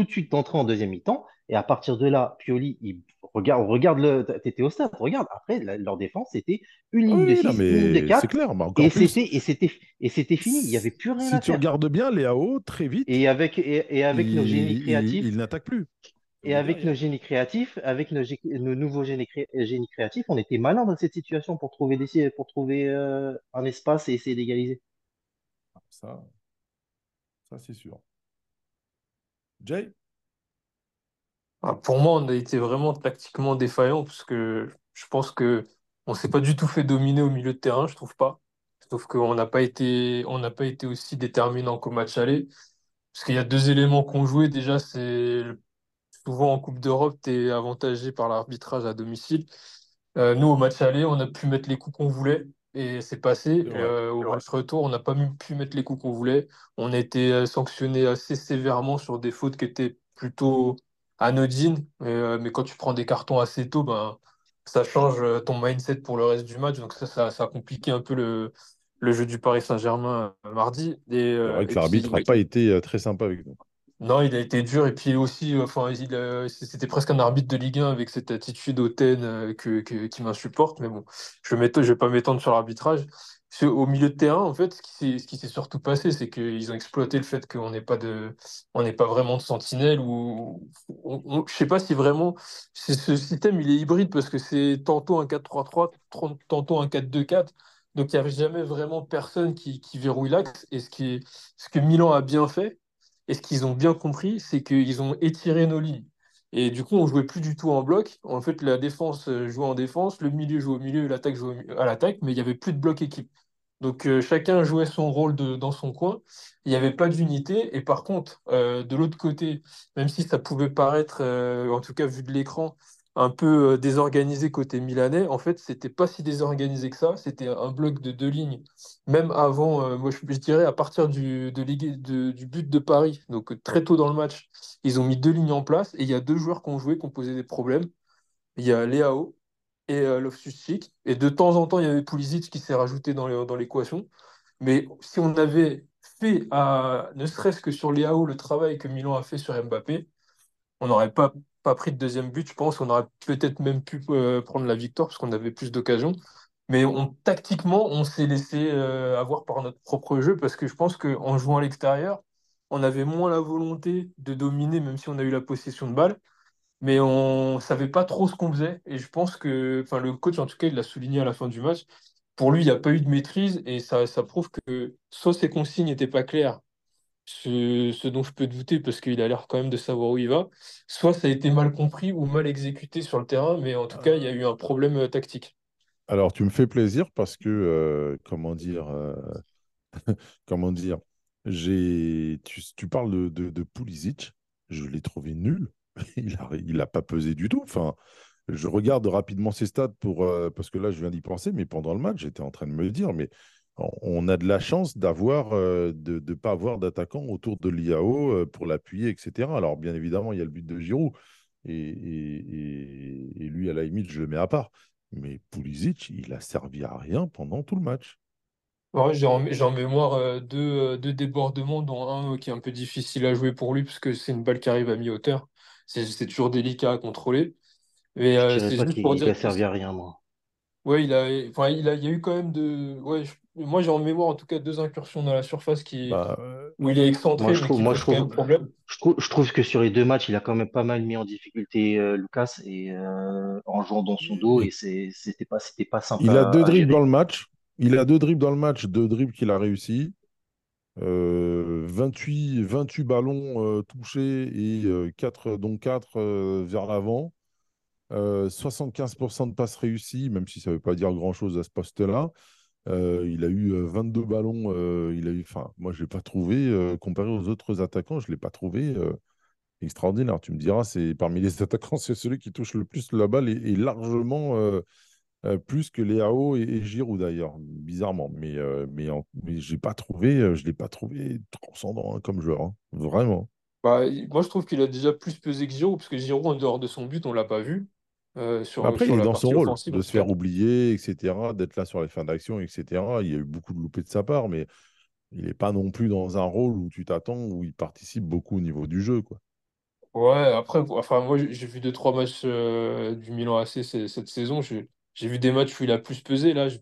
tout de suite d'entrée en deuxième mi-temps. Et à partir de là, Pioli, il regarde, regarde le. T'étais au stade, regarde. Après, la- leur défense, c'était une ligne de Oui, non, 6, une ligne de mais c'est 4. clair. Mais encore Et c'était et c'était et c'était fini. Il n'y avait plus rien si à tu faire. regardes bien, Léao, très vite, Et avec, et, et avec nos génies il, il- créatifs, il n'attaque plus. et Il avec nos génies créatifs, avec nos, nouveaux génies, cré- génies créatifs, on était malin dans cette situation pour trouver des, pour trouver euh, un espace et essayer d'égaliser. Ça, ça c'est sûr. Jay? Ah, pour moi, on a été vraiment tactiquement défaillant parce que je pense que on s'est pas du tout fait dominer au milieu de terrain, je trouve pas. Trouve qu'on n'a pas été, on n'a pas été aussi déterminant qu'au match aller. Parce qu'il y a deux éléments qu'on jouait. Déjà, c'est souvent en Coupe d'Europe, tu es avantagé par l'arbitrage à domicile. Euh, nous, au match aller, on a pu mettre les coups qu'on voulait et c'est passé. Euh, au match retour, on n'a pas pu mettre les coups qu'on voulait. On a été euh, sanctionné assez sévèrement sur des fautes qui étaient plutôt anodines. Mais, euh, mais quand tu prends des cartons assez tôt, ben, ça change ton mindset pour le reste du match. Donc ça, ça, ça a compliqué un peu le, le jeu du Paris Saint-Germain mardi. Et, C'est euh, vrai que l'arbitre n'a pas été très sympa avec nous. Non, il a été dur et puis aussi, euh, enfin, c'était presque un arbitre de Ligue 1 avec cette attitude hautaine euh, qui m'insupporte. Mais bon, je ne vais pas m'étendre sur l'arbitrage. Au milieu de terrain, en fait, ce qui s'est, surtout passé, c'est qu'ils ont exploité le fait qu'on n'ait pas de, on n'est pas vraiment de sentinelle ou, on- on- je sais pas si vraiment, ce système, il est hybride parce que c'est tantôt un 4-3-3, tran- tantôt un 4-2-4. Donc, il n'y avait jamais vraiment personne qui, verrouille l'axe. Et ce que Milan a bien fait, et ce qu'ils ont bien compris, c'est qu'ils ont étiré nos lignes. Et du coup, on jouait plus du tout en bloc. En fait, la défense euh, jouait en défense, le milieu jouait au milieu, l'attaque jouait à l'attaque, mais il n'y avait plus de bloc équipe. Donc, euh, chacun jouait son rôle dans son coin. Il n'y avait pas d'unité. Et par contre, euh, de l'autre côté, même si ça pouvait paraître, en tout cas vu de l'écran, un peu euh, désorganisé côté milanais, en fait, c'était pas si désorganisé que ça. C'était un bloc de deux lignes même avant, euh, moi je, dirais à partir du, but de Paris, donc euh, très tôt dans le match, ils ont mis deux lignes en place et il y a deux joueurs qui ont joué, qui ont posé des problèmes. Il y a Léao et euh. Et de temps en temps, il y avait Pulisic qui s'est rajouté dans l'équation. Mais si on avait fait, à, ne serait-ce que sur Léao, le travail que Milan a fait sur Mbappé, on n'aurait pas, pas pris de deuxième but, je pense. On aurait peut-être même pu euh, prendre la victoire parce qu'on avait plus d'occasions. Mais tactiquement, on s'est laissé euh, avoir par notre propre jeu parce que je pense qu'en jouant à l'extérieur, on avait moins la volonté de dominer, même si on a eu la possession de balle, mais on savait pas trop ce qu'on faisait. Et je pense que, le coach, en tout cas, il l'a souligné à la fin du match. Pour lui, il n'y a pas eu de maîtrise et ça, ça prouve que soit ses consignes n'étaient pas claires, ce, dont je peux douter parce qu'il a l'air quand même de savoir où il va, soit ça a été mal compris ou mal exécuté sur le terrain, mais en tout cas, il y a eu un problème euh, tactique. Alors, tu me fais plaisir parce que, euh, comment dire, euh, comment dire, j'ai, tu, parles de, de, Pulisic, je l'ai trouvé nul. Il a, il a pas pesé du tout. Enfin, je regarde rapidement ses stats pour, parce que là, je viens d'y penser, mais pendant le match, j'étais en train de me dire, mais on- a de la chance d'avoir, euh, de ne pas avoir d'attaquant autour de l'IAO euh, pour l'appuyer, etc. Alors, bien évidemment, il y a le but de Giroud. Et, et, et- et lui, à la limite, je le mets à part. Mais Pulisic, il a servi à rien pendant tout le match. Ouais, j'ai en, j'ai en mémoire euh, deux, deux débordements, dont un euh, qui est un peu difficile à jouer pour lui, parce que c'est une balle qui arrive à mi-hauteur. C'est c'est toujours délicat à contrôler. Mais euh, c'est pas juste qu'il pour il a servi à rien, moi. Ouais, il a, enfin, il a, il y a eu quand même de. Ouais, je- moi, j'ai en mémoire en tout cas deux incursions dans la surface qui, Bah, où il est Moi, excentré, je trouve, moi, je trouve, problème. je trouve, je trouve que sur les deux matchs, il a quand même pas mal mis en difficulté euh, Lucas et euh, en jouant dans son dos et c'était pas, c'était pas simple il a deux dribbles dans le match. Il a deux dribbles dans le match, deux dribbles qu'il a réussi. Euh, 28, 28 ballons euh, touchés et euh, 4, dont 4 vers l'avant. Euh, 75% de passes réussies, même si ça ne veut pas dire grand-chose à ce poste-là. Euh, il a eu euh, 22 ballons. euh, il a eu, moi, je l'ai pas trouvé, euh, comparé aux autres attaquants, je ne l'ai pas trouvé euh, extraordinaire. Tu me diras, c'est parmi les attaquants, c'est celui qui touche le plus la balle et, largement euh, euh, plus que Léao et, et Giroud d'ailleurs, bizarrement. Mais, euh, euh, je ne l'ai pas trouvé transcendant hein, comme joueur, hein. Vraiment. Bah, moi, je trouve qu'il a déjà plus pesé que Giroud, parce que Giroud, en dehors de son but, on l'a pas vu euh, sur, Après, sur il est dans son rôle, offensive, de se faire oublier, etc., d'être là sur les fins d'action, etc. Il y a eu beaucoup de loupés de sa part, mais il n'est pas non plus dans un rôle où tu t'attends, où il participe beaucoup au niveau du jeu, quoi. Ouais, après, enfin, moi, j'ai vu deux, trois matchs euh, du Milan AC cette saison. J'ai vu des matchs où il a plus pesé. Là, je-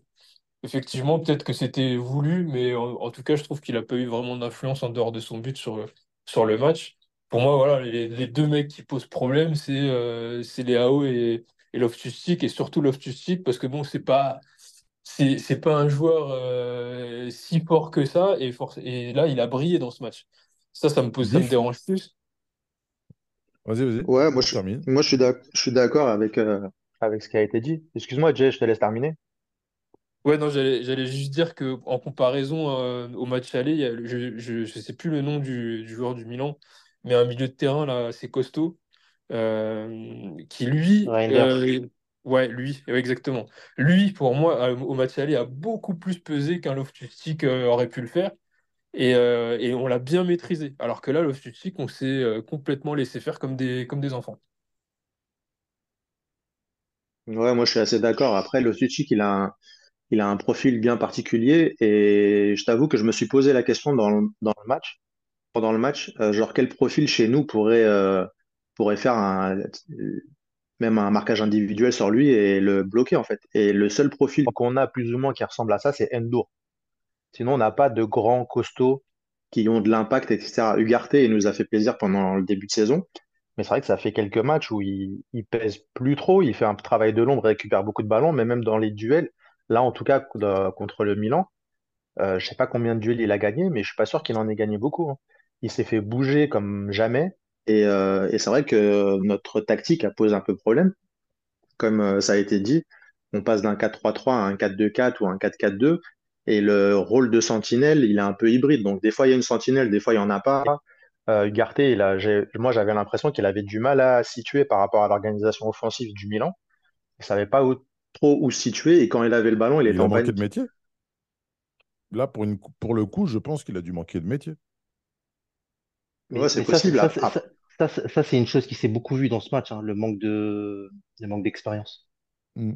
effectivement, peut-être que c'était voulu, mais en, en tout cas, je trouve qu'il a pas eu vraiment d'influence en dehors de son but sur, sur le match. Pour moi, voilà, les, les deux mecs qui posent problème, c'est euh, c'est Leao et, et Loftus-Cheek, et surtout Loftus-Cheek, parce que bon, c'est pas, c'est c'est pas un joueur euh, si fort que ça, et, et là, il a brillé dans ce match. Ça, ça me pose, ça me dérange plus. vas-y, vas-y, Ouais, moi je, termine. moi, je suis d'accord avec. euh, avec ce qui a été dit. Excuse-moi, Jay, je te laisse terminer. Ouais, non, j'allais, j'allais juste dire que en comparaison euh, au match aller, il y a le- je, je, je sais plus le nom du, du joueur du Milan, mais un milieu de terrain là, assez costaud, euh, qui lui, euh, ouais, lui, exactement. Lui, pour moi, euh, au match aller, a beaucoup plus pesé qu'un Loftus-Cheek aurait pu le faire, et, et on l'a bien maîtrisé. Alors que là, Loftus-Cheek, on s'est complètement laissé faire comme des, comme des enfants. Ouais, moi je suis assez d'accord. Après, le Suchik, il a un, il a un profil bien particulier et je t'avoue que je me suis posé la question dans le, dans le match, pendant le match, euh, genre quel profil chez nous pourrait, euh, pourrait faire même un marquage individuel sur lui et le bloquer en fait. Et le seul profil, Donc, on a plus ou moins qui ressemble à ça, c'est Endur. Sinon, on n'a pas de grands costauds. qui ont de l'impact, etc. Ugarte, nous a fait plaisir pendant le début de saison. Mais c'est vrai que ça fait quelques matchs où il, pèse plus trop, il fait un travail de l'ombre, récupère beaucoup de ballons, mais même dans les duels, là en tout cas de- contre le Milan, euh, je sais pas combien de duels il a gagné, mais je suis pas sûr qu'il en ait gagné beaucoup. hein. Il s'est fait bouger comme jamais. Et, euh, et c'est vrai que notre tactique a posé un peu problème. Comme euh, ça a été dit, on passe d'un 4-3-3 à un 4-2-4 ou un 4-4-2. Et le rôle de sentinelle, il est un peu hybride. Donc des fois, il y a une sentinelle, des fois, il n'y en a pas. Euh, Ugarte, il a, moi j'avais l'impression qu'il avait du mal à situer par rapport à l'organisation offensive du Milan. Il savait pas où. Trop où se situer. Et quand il avait le ballon, il était Il a en manqué de panique. métier. Là, pour, une, pour le coup, je pense qu'il a dû manquer de métier. Mais, Ouais, c'est mais ça, c'est- possible. ça, Après, ça, ça, ça, ça, c'est une chose qui s'est beaucoup vue dans ce match, hein, le manque de, le manque d'expérience. Mm.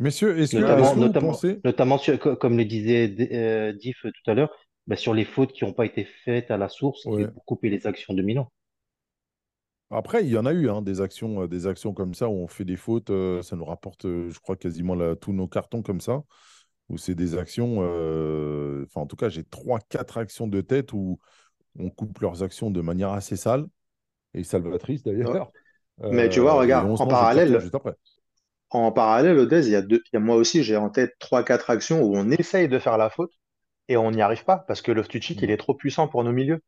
Messieurs, est-ce que, Notamment, vous notamment, pensez... notamment sur, co- comme le disait euh, Diff tout à l'heure, bah, sur les fautes qui n'ont pas été faites à la source et pour couper les actions de Milan. Après, il y en a eu hein, des actions, euh, des actions comme ça où on fait des fautes. euh, ça nous rapporte, euh, je crois, quasiment la- tous nos cartons comme ça. Où c'est des actions. euh, Enfin, en tout cas, j'ai trois, quatre actions de tête où, on coupe leurs actions de manière assez sale et salvatrice d'ailleurs. Mais tu vois, Euh, regarde, en le parallèle, en parallèle, Odez, il y a deux, il y a moi aussi, j'ai en tête trois, quatre actions où on essaye de faire la faute et on n'y arrive pas parce que Loftus-Cheek, Mm. il est trop puissant pour nos milieux.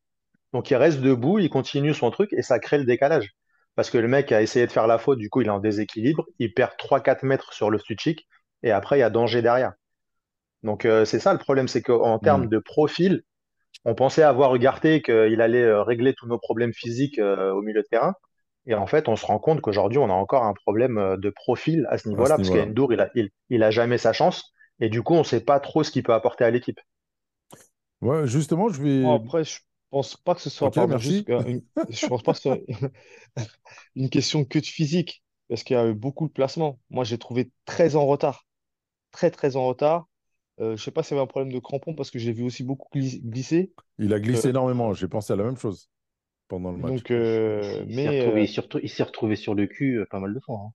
Donc il reste debout, il continue son truc et ça crée le décalage. Parce que le mec a essayé de faire la faute, du coup il est en déséquilibre, il perd 3-4 mètres sur Loftus-Cheek et après il y a danger derrière. Donc euh, c'est ça le problème, c'est qu'en termes Mm. de profil, on pensait avoir Ugarte qu'il allait euh, régler tous nos problèmes physiques euh, au milieu de terrain. Et en fait, on se rend compte qu'aujourd'hui, on a encore un problème euh, de profil à ce niveau-là, parce qu'Endour, il a, il, il a jamais sa chance. Et du coup, on ne sait pas trop ce qu'il peut apporter à l'équipe. Ouais, justement, je Bon, vais. après, je pense pas que ce soit, Ok, pardon, merci. juste euh, une, je pense pas que ce soit une question que de physique, parce qu'il y a eu beaucoup de placements. Moi, j'ai trouvé très en retard, très très en retard. Euh, je sais pas s'il y avait un problème de crampon, parce que j'ai vu aussi beaucoup glis- glisser. Il a glissé Euh, énormément. J'ai pensé à la même chose pendant le match. donc, euh, Il s'est mais retrouvé, euh, il s'est retrouvé, sur le cul pas mal de fois. hein.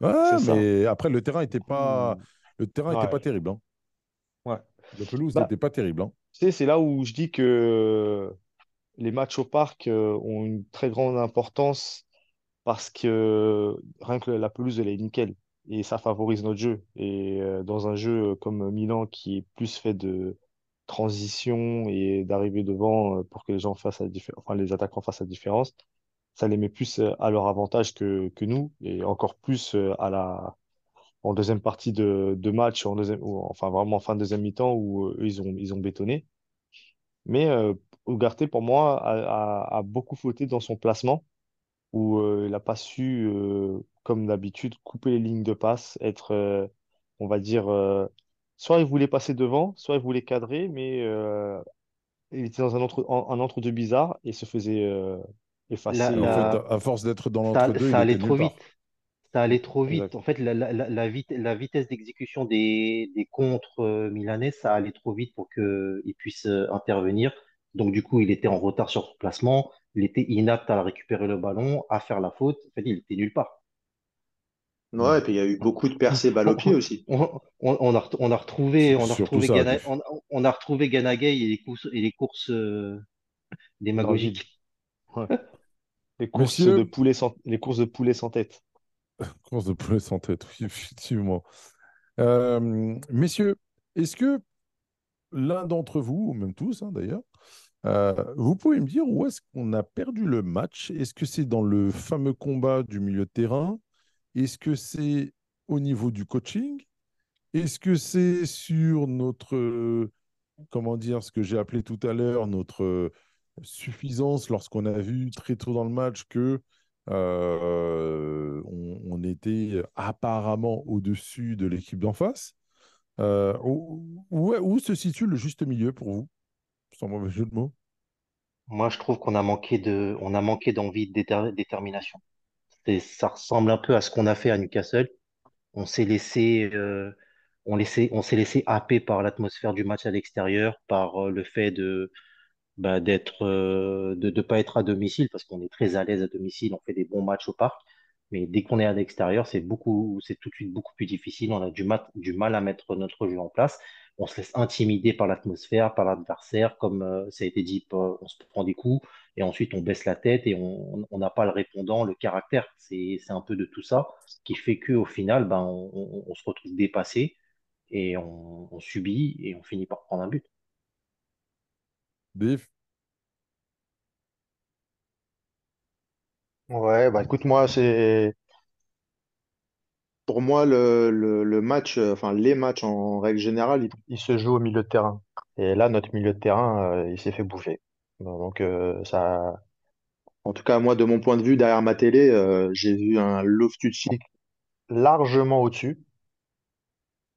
Ouais, c'est ça. mais après, le terrain était pas, coup, le terrain était pas terrible. hein. ouais. Le pelouse Bah, n'était pas terrible. hein. tu sais, c'est là où je dis que les matchs au parc ont une très grande importance parce que rien que la pelouse, elle est nickel. Et ça favorise notre jeu. Et euh, dans un jeu comme Milan qui est plus fait de transition et d'arriver devant euh, pour que les gens fassent les attaquants fassent la différence, ça les met plus euh, à leur avantage que, que nous et encore plus euh, à la, en deuxième partie de, match, en deuxième, ou, enfin vraiment en fin de deuxième mi-temps où euh, eux, ils ont, ils ont bétonné. Mais euh, pour moi, a, a, a beaucoup fauté dans son placement où euh, il n'a pas su, euh, comme d'habitude, couper les lignes de passe, être, euh, on va dire, euh, soit il voulait passer devant, soit il voulait cadrer, mais euh, il était dans un entre, en- un entre-deux bizarre et se faisait euh, La, effacer. En fait, à force d'être dans ça, l'entre-deux, ça il allait trop vite. Ça allait trop vite. Exact. En fait, la, la, la, la vite- la vitesse d'exécution des, des contres euh, milanais, ça allait trop vite pour qu'il puisse euh, intervenir. Donc, du coup, il était en retard sur son placement. Il était inapte à récupérer le ballon, à faire la faute. En fait, il était nulle part. Ouais, et puis il y a eu beaucoup de percées balle au pied aussi. On, on- on a, ret- on a retrouvé, on a retrouvé ça, Gana- Diff. on, on a retrouvé Ganagay et les courses, et les courses euh, démagogiques. Ouais. Les courses de poulet sans, les courses de poulet sans tête. course de poulet sans tête, oui, effectivement. Euh, messieurs, est-ce que l'un d'entre vous, ou même tous hein, d'ailleurs, euh, vous pouvez me dire où est-ce qu'on a perdu le match? Est-ce que c'est dans le fameux combat du milieu de terrain? Est-ce que c'est au niveau du coaching? Est-ce que c'est sur notre, euh, comment dire, ce que j'ai appelé tout à l'heure, notre euh, suffisance lorsqu'on a vu très tôt dans le match que on, était apparemment au-dessus de l'équipe d'en face? Où se situe le juste milieu pour vous? Moi, je trouve qu'on a manqué de, on a manqué d'envie, de déter- détermination. Ça ressemble un peu à ce qu'on a fait à Newcastle. On s'est laissé, euh, on laissé, on s'est laissé happer par l'atmosphère du match à l'extérieur, par euh, le fait de, bah, d'être, euh, de ne pas être à domicile, parce qu'on est très à l'aise à domicile, on fait des bons matchs au parc. Mais dès qu'on est à l'extérieur, c'est beaucoup, c'est tout de suite beaucoup plus difficile. On a du, mat- du mal à mettre notre jeu en place. On se laisse intimider par l'atmosphère, par l'adversaire, comme euh, ça a été dit, par- on se prend des coups et ensuite on baisse la tête et on n'a pas le répondant, le caractère. C'est, c'est un peu de tout ça qui fait qu'au final, ben, on, on- on se retrouve dépassé et on, on subit et on finit par prendre un but. Dave, Ouais, bah écoute, moi, c'est pour moi le, le, match, euh, enfin les matchs en règle générale, ils, se jouent au milieu de terrain. Et là, notre milieu de terrain, euh, il s'est fait bouffer. Donc euh, ça, en tout cas, moi, de mon point de vue, derrière ma télé, j'ai vu un Loftus-Cheek largement au-dessus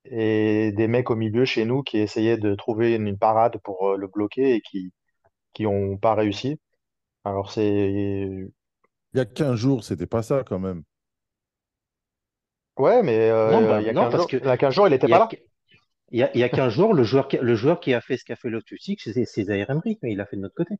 et des mecs au milieu chez nous qui essayaient de trouver une, parade pour le bloquer et qui qui ont pas réussi. Alors c'est il y a 15 jours, c'était pas ça quand même. Ouais, mais Non, euh, bah, il y a non, 15 parce jours, que il y a 15 jours, il était il y pas là. il y a, il y a 15 jours, le joueur qui, le joueur qui a fait ce qu'a fait Loftus-Cheek, c'est c'est Zaïre Emery, mais il l'a fait de notre côté.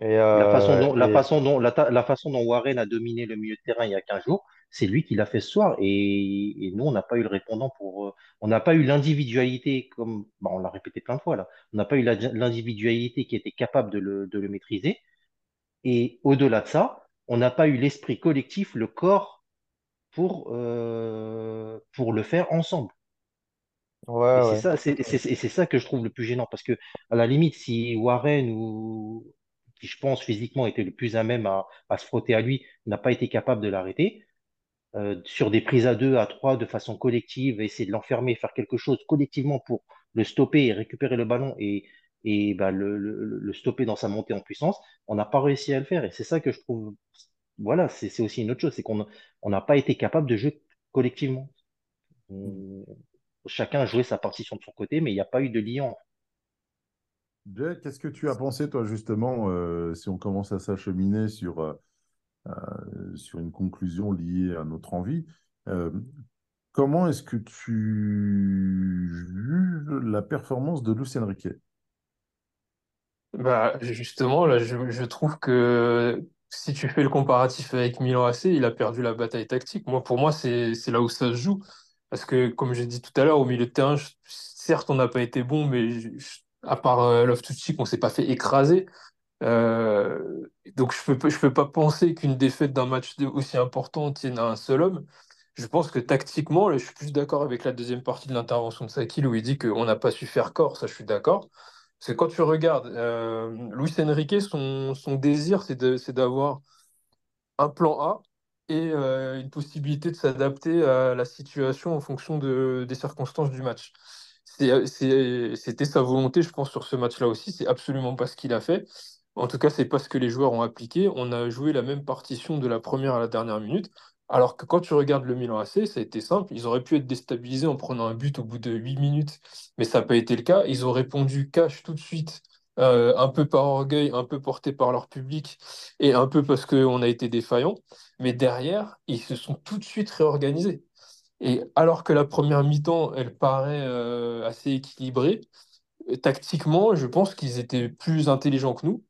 Et, La façon dont, la et façon dont, la, ta- la façon dont Warren a dominé le milieu de terrain il y a 15 jours, c'est lui qui l'a fait ce soir. Et, et nous, on n'a pas eu le répondant pour. euh, on n'a pas eu l'individualité, comme bah, on l'a répété plein de fois là. On n'a pas eu l'individualité qui était capable de le, de le maîtriser. Et au-delà de ça, on n'a pas eu l'esprit collectif, le corps pour, euh, pour le faire ensemble. Et Ouais, c'est ça, c'est c'est- et c'est ça que je trouve le plus gênant, parce que à la limite, si Warren ou qui je pense physiquement était le plus à même à, à se frotter à lui, n'a pas été capable de l'arrêter, euh, sur des prises à deux, à trois, de façon collective, essayer de l'enfermer, faire quelque chose collectivement pour le stopper et récupérer le ballon et, et bah, le, stopper dans sa montée en puissance, on n'a pas réussi à le faire. Et c'est ça que je trouve, voilà, c'est aussi une autre chose, c'est qu'on on n'a pas été capable de jouer collectivement. Chacun a joué sa partition de son côté, mais il n'y a pas eu de lien. Qu'est-ce que tu as pensé, toi, justement, euh, si on commence à s'acheminer sur, euh, euh, sur une conclusion liée à notre envie, comment est-ce que tu juges la performance de Luis Enrique? Bah, justement, là, je, trouve que si tu fais le comparatif avec Milan AC, il a perdu la bataille tactique. Moi, pour moi, c'est, c'est là où ça se joue. Parce que, comme j'ai dit tout à l'heure, au milieu de terrain, certes, on n'a pas été bon, mais à part euh, Loftus-Cheek, on s'est pas fait écraser. Euh, donc, je peux, je peux pas penser qu'une défaite d'un match aussi important tienne à un seul homme. Je pense que tactiquement, là, je suis plus d'accord avec la deuxième partie de l'intervention de Sakil où il dit qu'on n'a pas su faire corps. Ça, je suis d'accord. Que quand tu regardes, euh, Luis Enrique, son, désir, c'est c'est d'avoir un plan A et euh, une possibilité de s'adapter à la situation en fonction de, des circonstances du match. C'est- c'est- C'était sa volonté, je pense, sur ce match-là aussi. C'est absolument pas ce qu'il a fait. En tout cas, c'est pas ce que les joueurs ont appliqué. On a joué la même partition de la première à la dernière minute. Alors que quand tu regardes le Milan AC, ça a été simple. Ils auraient pu être déstabilisés en prenant un but au bout de 8 minutes, mais ça n'a pas été le cas. Ils ont répondu cash tout de suite, euh, un peu par orgueil, un peu porté par leur public et un peu parce qu'on a été défaillants. Mais derrière, ils se sont tout de suite réorganisés. Et alors que la première mi-temps, elle paraît euh, assez équilibrée, tactiquement, je pense qu'ils étaient plus intelligents que nous.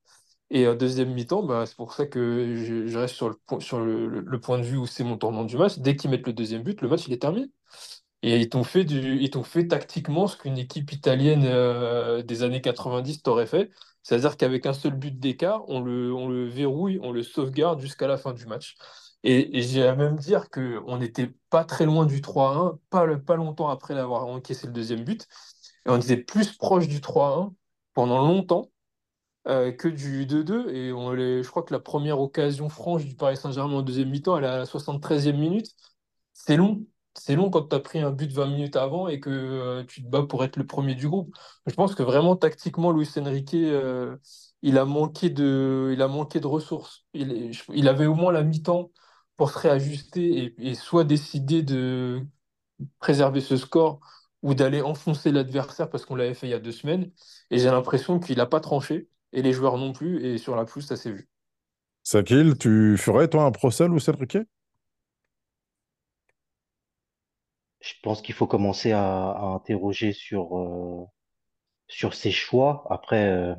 Et en deuxième mi-temps, bah, c'est pour ça que je, reste sur le, point- de vue où c'est mon tournant du match. Dès qu'ils mettent le deuxième but, le match il est terminé. Et ils t'ont fait tactiquement ce qu'une équipe italienne euh, des années 90 t'aurait fait. C'est-à-dire qu'avec un seul but d'écart, on le, verrouille, on le sauvegarde jusqu'à la fin du match. Et, j'ai à même dire qu'on n'était pas très loin du 3-1, pas, le- pas longtemps après l'avoir encaissé le deuxième but. Et on était plus proche du 3-1 pendant longtemps euh, que du 2-2. Et on les, je crois que la première occasion franche du Paris Saint-Germain en deuxième mi-temps, elle est à la 73e minute. C'est long. C'est long quand tu as pris un but 20 minutes avant et que euh, tu te bats pour être le premier du groupe. Je pense que vraiment, tactiquement, Luis Enrique, euh, il a manqué de, ressources. Il avait au moins la mi-temps pour se réajuster et, et soit décider de préserver ce score ou d'aller enfoncer l'adversaire parce qu'on l'avait fait il y a deux semaines. Et j'ai l'impression qu'il n'a pas tranché et les joueurs non plus. Et sur la pelouse, ça s'est vu. Sakil, tu ferais, toi, un procès Luis Enrique? Je pense qu'il faut commencer à, à interroger sur, euh, sur ses choix. Après, euh,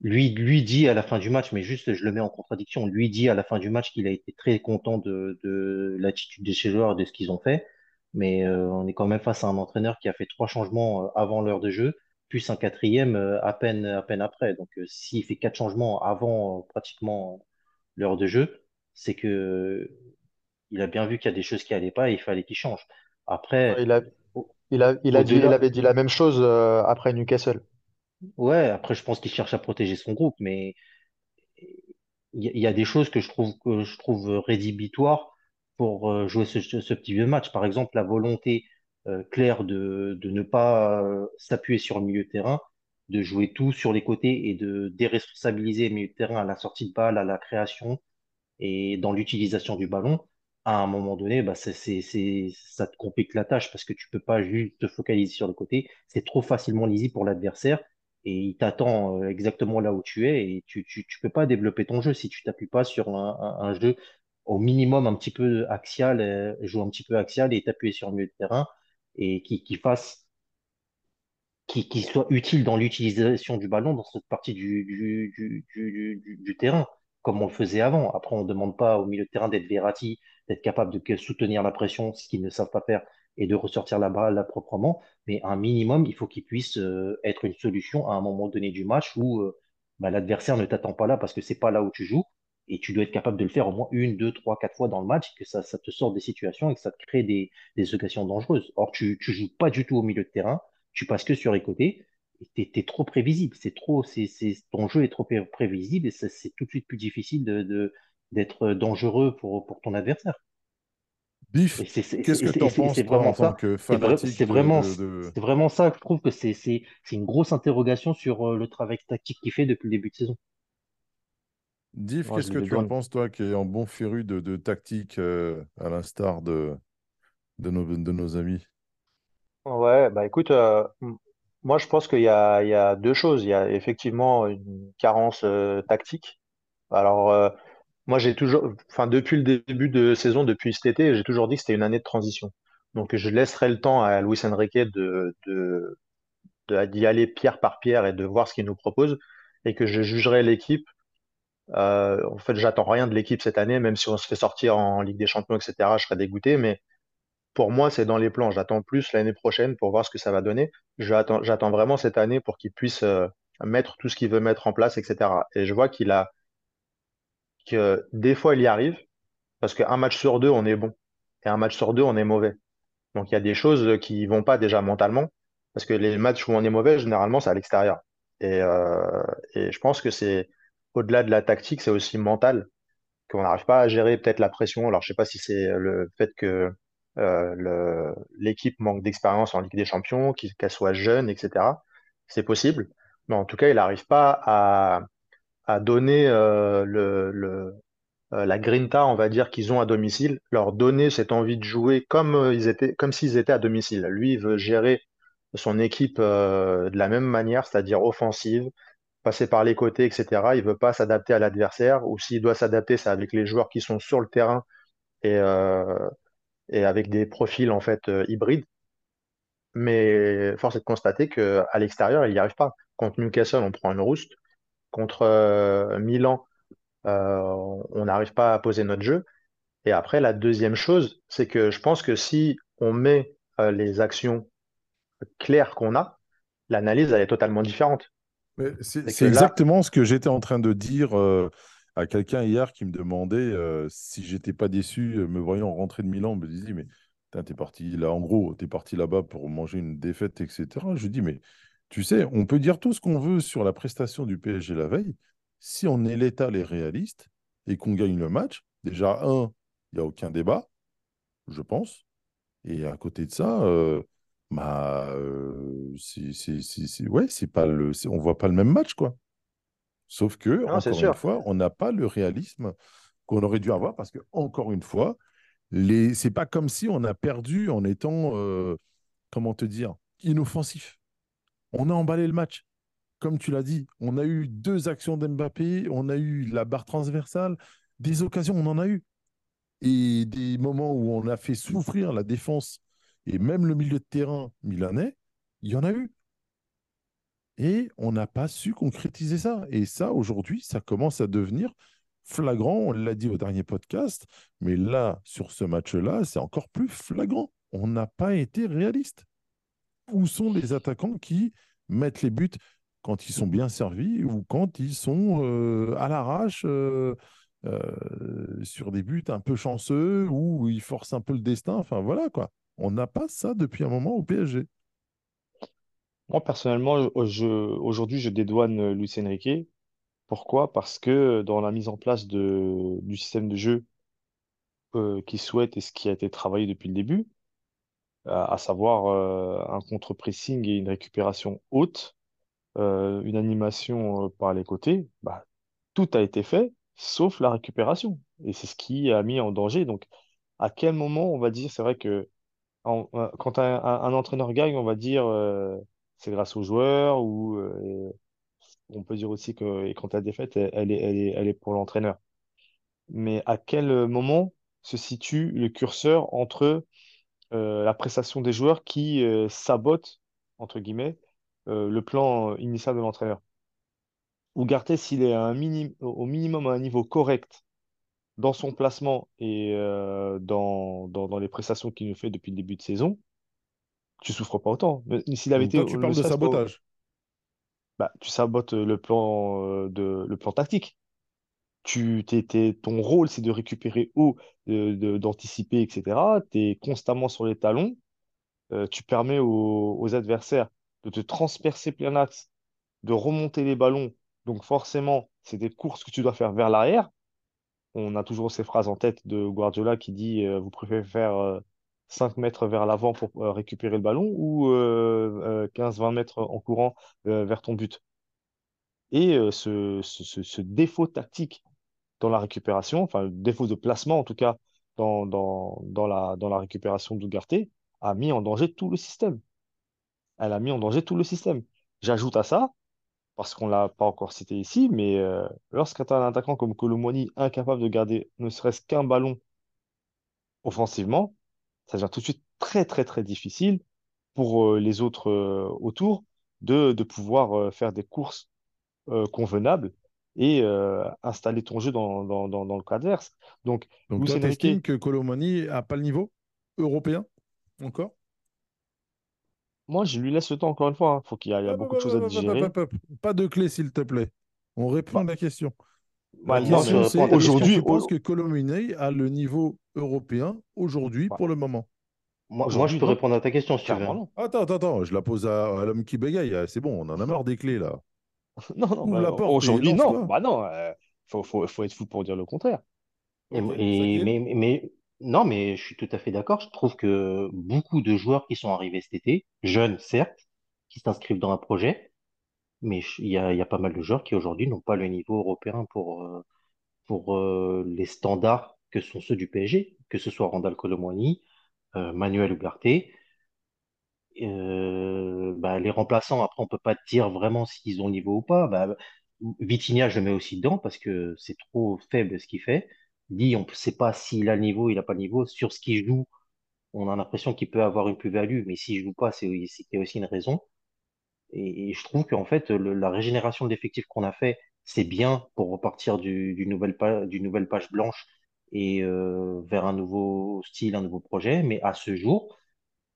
lui, lui dit à la fin du match, mais juste je le mets en contradiction, lui dit à la fin du match qu'il a été très content de, de l'attitude de ses joueurs et de ce qu'ils ont fait. Mais euh, on est quand même face à un entraîneur qui a fait trois changements avant l'heure de jeu, plus un quatrième euh, à peine, à peine après. Donc euh, s'il fait quatre changements avant euh, pratiquement l'heure de jeu, c'est que il a bien vu qu'il y a des choses qui allaient pas et il fallait qu'il change. Après, il a, il a, il a dit, il avait dit la même chose après Newcastle. ouais, après je pense qu'il cherche à protéger son groupe, mais il y, a des choses que je trouve que je trouve rédhibitoires pour jouer ce, ce petit vieux match. Par exemple, la volonté euh, claire de, de ne pas euh, s'appuyer sur le milieu de terrain, de jouer tout sur les côtés et de déresponsabiliser le milieu de terrain à la sortie de balle, à la création et dans l'utilisation du ballon. À un moment donné, bah, c'est, c'est, ça te complique la tâche parce que tu peux pas juste te focaliser sur le côté. C'est trop facilement lisible pour l'adversaire et il t'attend euh, exactement là où tu es et tu, tu, peux pas développer ton jeu si tu t'appuies pas sur un, un, jeu au minimum un petit peu axial, jouer un petit peu axial et t'appuyer sur le milieu de terrain et qui, fasse, qui, soit utile dans l'utilisation du ballon dans cette partie du, du, du, terrain, comme on le faisait avant. Après, on ne demande pas au milieu de terrain d'être Verratti d'être capable de soutenir la pression, ce qu'ils ne savent pas faire, et de ressortir la balle proprement. Mais un minimum, il faut qu'ils puissent euh, être une solution à un moment donné du match où euh, bah, l'adversaire ne t'attend pas là parce que c'est pas là où tu joues. Et tu dois être capable de le faire au moins une, deux, trois, quatre fois dans le match, que ça, ça te sorte des situations et que ça te crée des, des occasions dangereuses. Or, tu, tu joues pas du tout au milieu de terrain, tu passes que sur les côtés. Tu es, trop prévisible, c'est trop, c'est, ton jeu est trop prévisible et c'est tout de suite plus difficile de, d'être dangereux pour, pour ton adversaire. Biff, qu'est-ce que tu en penses toi, en tant que fanatique C'est vraiment, de... vraiment ça, je trouve que c'est une grosse interrogation sur euh, le travail tactique qu'il fait depuis le début de saison. Diff, qu'est-ce que tu en penses, toi, qui est en bon féru de, de tactique, euh, à l'instar de, de, nos, de nos amis? Ouais, bah écoute, euh, moi je pense qu'il y a, il y a deux choses. Il y a effectivement une carence tactique. Alors, moi, j'ai toujours, enfin, depuis le début de saison, depuis cet été, j'ai toujours dit que c'était une année de transition. Donc, je laisserai le temps à Luis Enrique de, de, d'y aller pierre par pierre et de voir ce qu'il nous propose et que je jugerai l'équipe. Euh, en fait, j'attends rien de l'équipe cette année, même si on se fait sortir en Ligue des Champions, etc. Je serais dégoûté, mais pour moi, c'est dans les plans. J'attends plus l'année prochaine pour voir ce que ça va donner. J'attends, vraiment cette année pour qu'il puisse euh, mettre tout ce qu'il veut mettre en place, etc. Et je vois qu'il a que des fois il y arrive, parce qu'un match sur deux, on est bon, et un match sur deux, on est mauvais. Donc il y a des choses qui vont pas déjà mentalement, parce que les matchs où on est mauvais, généralement, c'est à l'extérieur. Et, euh, et je pense que c'est au-delà de la tactique, c'est aussi mental, qu'on n'arrive pas à gérer peut-être la pression. Alors je sais pas si c'est le fait que euh, l'équipe manque d'expérience en Ligue des Champions, qu'elle soit jeune, etc. C'est possible. Mais en tout cas, il n'arrive pas à, donner euh, euh, la grinta, on va dire, qu'ils ont à domicile, leur donner cette envie de jouer comme euh, comme s'ils étaient à domicile. Lui, il veut gérer son équipe de la même manière, c'est-à-dire offensive, passer par les côtés, etc. Il veut pas s'adapter à l'adversaire, ou s'il doit s'adapter, c'est avec les joueurs qui sont sur le terrain et, et avec des profils en fait hybrides. Mais force est de constater qu'à l'extérieur, il n'y arrive pas. Contre Newcastle, on prend une rouste contre euh, Milan, euh, on n'arrive pas à poser notre jeu. Et après, la deuxième chose, c'est que je pense que si on met euh, les actions claires qu'on a, l'analyse, elle est totalement différente. C'est exactement ce que j'étais en train de dire à quelqu'un hier qui me demandait si j'étais pas déçu, me voyant rentrer de Milan, me disait, mais t'es parti là, en gros, t'es parti là-bas pour manger une défaite, etc. Je dis, mais tu sais, on peut dire tout ce qu'on veut sur la prestation du PSG la veille. Si on est létal et réaliste et qu'on gagne le match, déjà, un, il n'y a aucun débat, je pense. Et à côté de ça, euh, bah, euh, c'est, ouais, c'est pas le, on voit pas le même match, quoi. Sauf que, encore une fois, on n'a pas le réalisme qu'on aurait dû avoir parce que, encore une fois, les... c'est pas comme si on a perdu en étant, euh, comment te dire, inoffensif. On a emballé le match. Comme tu l'as dit, on a eu deux actions d'Mbappé, on a eu la barre transversale, des occasions, on en a eu. Et des moments où on a fait souffrir la défense et même le milieu de terrain milanais, il y en a eu. Et on n'a pas su concrétiser ça. Et ça, aujourd'hui, ça commence à devenir flagrant. On l'a dit au dernier podcast, mais là, sur ce match-là, c'est encore plus flagrant. On n'a pas été réaliste. Où sont les attaquants qui mettre les buts quand ils sont bien servis ou quand ils sont euh, à l'arrache euh, euh, sur des buts un peu chanceux ou ils forcent un peu le destin? Enfin voilà quoi. On n'a pas ça depuis un moment au PSG. Moi, personnellement, aujourd'hui, je dédouane Luis Enrique. Pourquoi? Parce que dans la mise en place du système de jeu qu'il souhaite et ce qui a été travaillé depuis le début, à savoir euh, un contre-pressing et une récupération haute, euh, une animation euh, par les côtés, bah, tout a été fait sauf la récupération. Et c'est ce qui a mis en danger. Donc, à quel moment on va dire, c'est vrai que quand un, entraîneur gagne, on va dire c'est grâce aux joueurs ou on peut dire aussi que quand la défaite, elle, est, elle, est, pour l'entraîneur. Mais à quel moment se situe le curseur entre euh, la prestation des joueurs qui euh, sabotent, entre guillemets, euh, le plan initial de l'entraîneur? Ougarté, s'il est au minimum à un niveau correct dans son placement et euh, dans, dans, dans les prestations qu'il nous fait depuis le début de saison, tu souffres pas autant. Mais s'il avait été toi, tu parles de pas, sabotage. bah, tu sabotes le plan, euh, de, le plan tactique. Tu, ton rôle, c'est de récupérer haut, de- d'anticiper, etc. Tu es constamment sur les talons. Euh, tu permets aux, aux adversaires de te transpercer plein axe, de remonter les ballons. Donc forcément, c'est des courses que tu dois faire vers l'arrière. On a toujours ces phrases en tête de Guardiola qui dit euh, vous préférez faire euh, 5 mètres vers l'avant pour euh, récupérer le ballon ou euh, euh, 15-20 mètres en courant euh, vers ton but? Et euh, ce, défaut tactique dans la récupération, enfin le défaut de placement en tout cas dans, la, dans la récupération d'Ugarte, a mis en danger tout le système. Elle a mis en danger tout le système. J'ajoute à ça, parce qu'on l'a pas encore cité ici, mais euh, lorsqu'un un attaquant comme Colomwani incapable de garder ne serait-ce qu'un ballon offensivement, ça devient tout de suite très très très difficile pour euh, les autres euh, autour de, de pouvoir euh, faire des courses convenables et installer ton jeu dans, dans, dans, dans le cas adverse. Donc, Donc toi, Enrique, que Colomani n'a pas le niveau européen encore? Moi, je lui laisse le temps encore une fois. Il faut qu'il y a, il y a beaucoup de choses à digérer. Pas de clé, s'il te plaît. On répond à Bah, la question. bah, Moi, je est-ce que aujourd'hui, Colomani a le niveau européen aujourd'hui bah, pour le moment? Moi, moi, je aujourd'hui, peux répondre à ta question si tu veux. hein. Attends, attends, attends, je la pose à, à l'homme qui bégaye. Ah, C'est bon, on en a marre des clés là. Non, non, bah, la porte et aujourd'hui, non. Bah non, euh, faut, faut, faut être fou pour dire le contraire. Et, mais, mais non, mais je suis tout à fait d'accord. Je trouve que beaucoup de joueurs qui sont arrivés cet été, jeunes certes, qui s'inscrivent dans un projet, mais il y a, pas mal de joueurs qui aujourd'hui n'ont pas le niveau européen pour, euh, euh, les standards que sont ceux du PSG, que ce soit Randal Colomwani, euh, Manuel Ugarte. Bah, les remplaçants, après, on peut pas dire vraiment s'ils ont le niveau ou pas. Bah, Vitinha, je le mets aussi dedans parce que c'est trop faible ce qu'il fait. Dit, on ne sait pas s'il a le niveau, il n'a pas le niveau. Sur ce qu'il joue, on a l'impression qu'il peut avoir une plus-value, mais s'il joue pas, c'est aussi une raison. Et, je trouve qu'en fait, la régénération de qu'on a fait, c'est bien pour repartir du, du nouvelle d'une nouvelle page blanche et euh, vers un nouveau style, un nouveau projet. Mais à ce jour,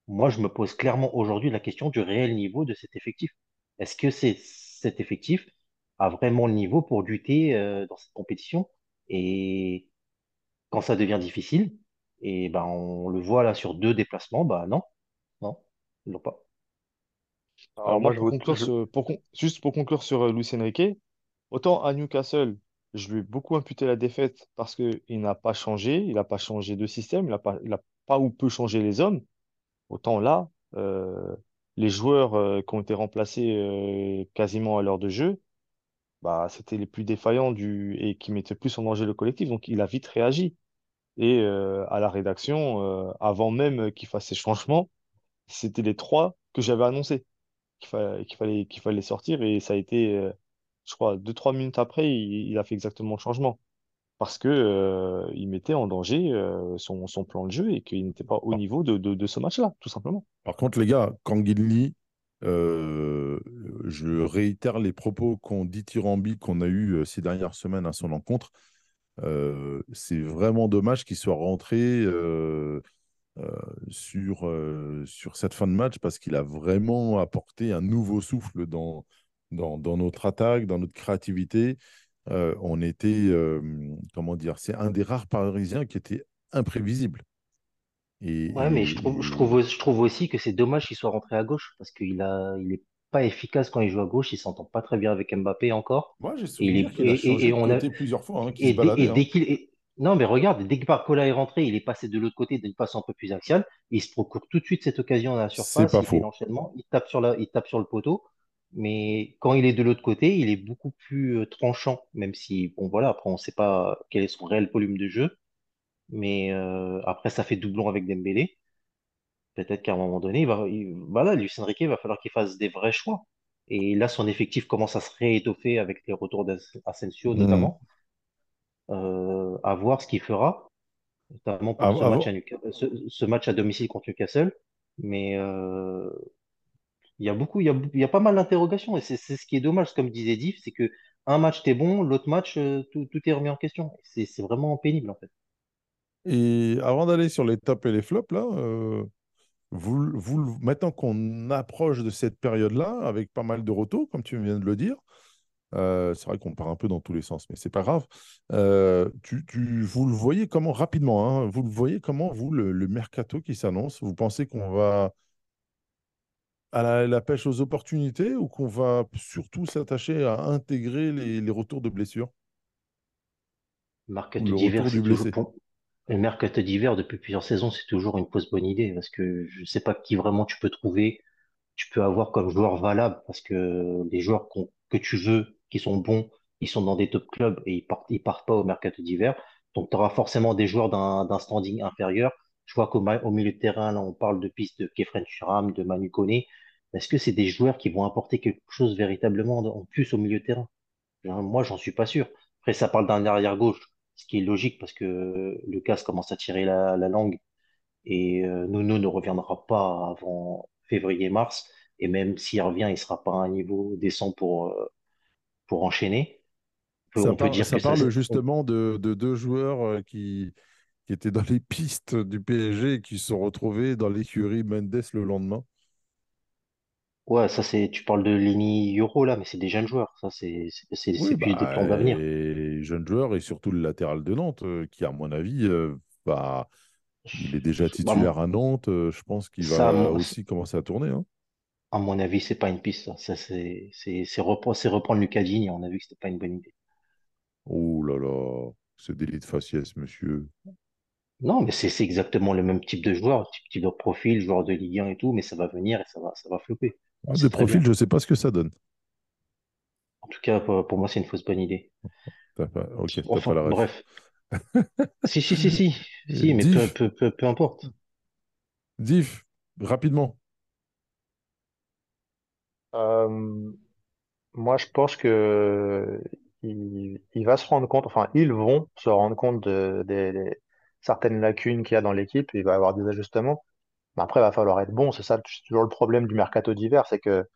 moi, je me pose clairement aujourd'hui la question du réel niveau de cet effectif. Est-ce que cet effectif a vraiment le niveau pour lutter euh, dans cette compétition? Et quand ça devient difficile, et ben on le voit là sur deux déplacements, bah non, non, ils l'ont pas. Alors Alors moi, moi, je pour conclure je- sur, pour con- juste pour conclure sur euh, Luis Enrique, autant à Newcastle, je lui ai beaucoup imputé la défaite parce qu'il n'a pas changé, il n'a pas changé de système, il n'a pas, il a pas ou peu changé les hommes. Autant là, euh, les joueurs euh, qui ont été remplacés euh, quasiment à l'heure de jeu, bah, c'était les plus défaillants du, et qui mettaient plus en danger le collectif. Donc il a vite réagi. Et euh, à la rédaction, euh, avant même qu'il fasse ses changements, c'était les trois que j'avais annoncés qu'il fa- qu'il fallait, qu'il fallait sortir. Et ça a été, euh, je crois, deux, trois minutes après, il, il a fait exactement le changement. Parce que, il mettait en danger, son, son plan de jeu et qu'il n'était pas au niveau de, de, de ce match-là, tout simplement. par contre, les gars, Kanguinli, je réitère les propos qu'ont dit Thirambi qu'on a eu ces dernières semaines à son encontre. C'est vraiment dommage qu'il soit rentré sur, sur cette fin de match parce qu'il a vraiment apporté un nouveau souffle dans, dans, dans notre attaque, dans notre créativité. On était, comment dire, c'est un des rares Parisiens qui était imprévisible. Et, Ouais, mais je trouve, je trouve, je trouve aussi que c'est dommage qu'il soit rentré à gauche parce qu'il a, il est pas efficace quand il joue à gauche, il s'entend pas très bien avec Mbappé encore. moi, j'ai souvenir est, qu'il a changé et de on a, côté plusieurs fois, hein, qu'il et, se dès baladait. hein. dès non, mais regarde, dès que Barcola est rentré, il est passé de l'autre côté d'une façon un peu plus axiale. Il se procure tout de suite cette occasion à la surface, pas il fait l'enchaînement, il tape sur la, il tape sur le poteau. Mais quand il est de l'autre côté, il est beaucoup plus euh, tranchant, même si, bon voilà, après on sait pas quel est son réel volume de jeu. Mais euh, après, ça fait doublon avec Dembélé. Peut-être qu'à un moment donné, il va, il- voilà, Luis Enrique, il va falloir qu'il fasse des vrais choix. Et là, son effectif commence à se réétoffer avec les retours d'Asensio Hmm. notamment. Euh, à voir ce qu'il fera, notamment pour Av- ce match à, Newca- ce, ce match à domicile contre Newcastle. Mais euh, il y a beaucoup, il y a, il y a pas mal d'interrogations. Et c'est c'est ce qui est dommage, comme disait Diff, c'est que un match, t'es bon, l'autre match, euh, tout, tout est remis en question. C'est c'est vraiment pénible, en fait. Et avant d'aller sur les tops et les flops, là, euh, vous, vous, maintenant qu'on approche de cette période-là, avec pas mal de retours, comme tu viens de le dire, euh, c'est vrai qu'on part un peu dans tous les sens, mais c'est pas grave. Euh, tu, tu- vous le voyez comment, rapidement, hein, vous le voyez comment, vous, le, le mercato qui s'annonce, vous pensez qu'on va à la, la pêche aux opportunités ou qu'on va surtout s'attacher à intégrer les, les retours de blessures? Le retour du blessé? Le mercato d'hiver, depuis plusieurs saisons, c'est toujours une bonne idée parce que je sais pas qui vraiment tu peux trouver, tu peux avoir comme joueur valable parce que les joueurs que tu veux, qui sont bons, ils sont dans des top clubs et ils partent, ils partent pas au mercato d'hiver. Donc, tu auras forcément des joueurs d'un standing inférieur. Je vois qu'au milieu de terrain, là, on parle de pistes de Kefren Turam, de Manu Koné. Est-ce que c'est des joueurs qui vont apporter quelque chose véritablement en plus au milieu de terrain? Moi, j'en suis pas sûr. Après, ça parle d'un arrière gauche, ce qui est logique parce que Lucas commence à tirer la, la langue et euh, Nuno ne reviendra pas avant février-mars. Et même s'il revient, il sera pas à un niveau décent pour, euh, pour enchaîner. Peut, Ça, on peut par- dire ça que ça, parle justement de, de deux joueurs euh, qui, qui étaient dans les pistes du PSG et qui se sont retrouvés dans l'écurie Mendes le lendemain. Ouais, ça c'est, tu parles de Lini Euro là, mais c'est des jeunes joueurs. Ça, c'est, c'est, c'est Oui, c'est plus des bah, plans d'avenir. et jeune joueur et surtout le latéral de Nantes, euh, qui, à mon avis, euh, bah, il est déjà Bah, titulaire à Nantes. euh, je pense qu'il ça, va aussi commencer à tourner. hein. à mon avis, c'est pas une piste. Ça, Ça, c'est, c'est, c'est reprendre, c'est reprendre Lucas Digne. On a vu que c'était pas une bonne idée. Oh là là, ce délit de faciès, monsieur. Non, mais c'est c'est exactement le même type de joueur, type, type de profil, joueur de Ligue 1 et tout, mais ça va venir et ça va, ça va flopper. Ah, de profil, je ne sais pas ce que ça donne. En tout cas, pour, pour moi, c'est une fausse bonne idée. Pas... Ok, Enfin, pas la ref. bref. Si, si, si, si, si, mais peu, Diff, peu, peu, peu importe. Diff, rapidement. Euh, moi, je pense que il, il va se rendre compte, enfin, ils vont se rendre compte de, des des certaines lacunes qu'il y a dans l'équipe. Il va y avoir des ajustements. Mais après, il va falloir être bon. C'est ça, c'est toujours le problème du mercato d'hiver, c'est que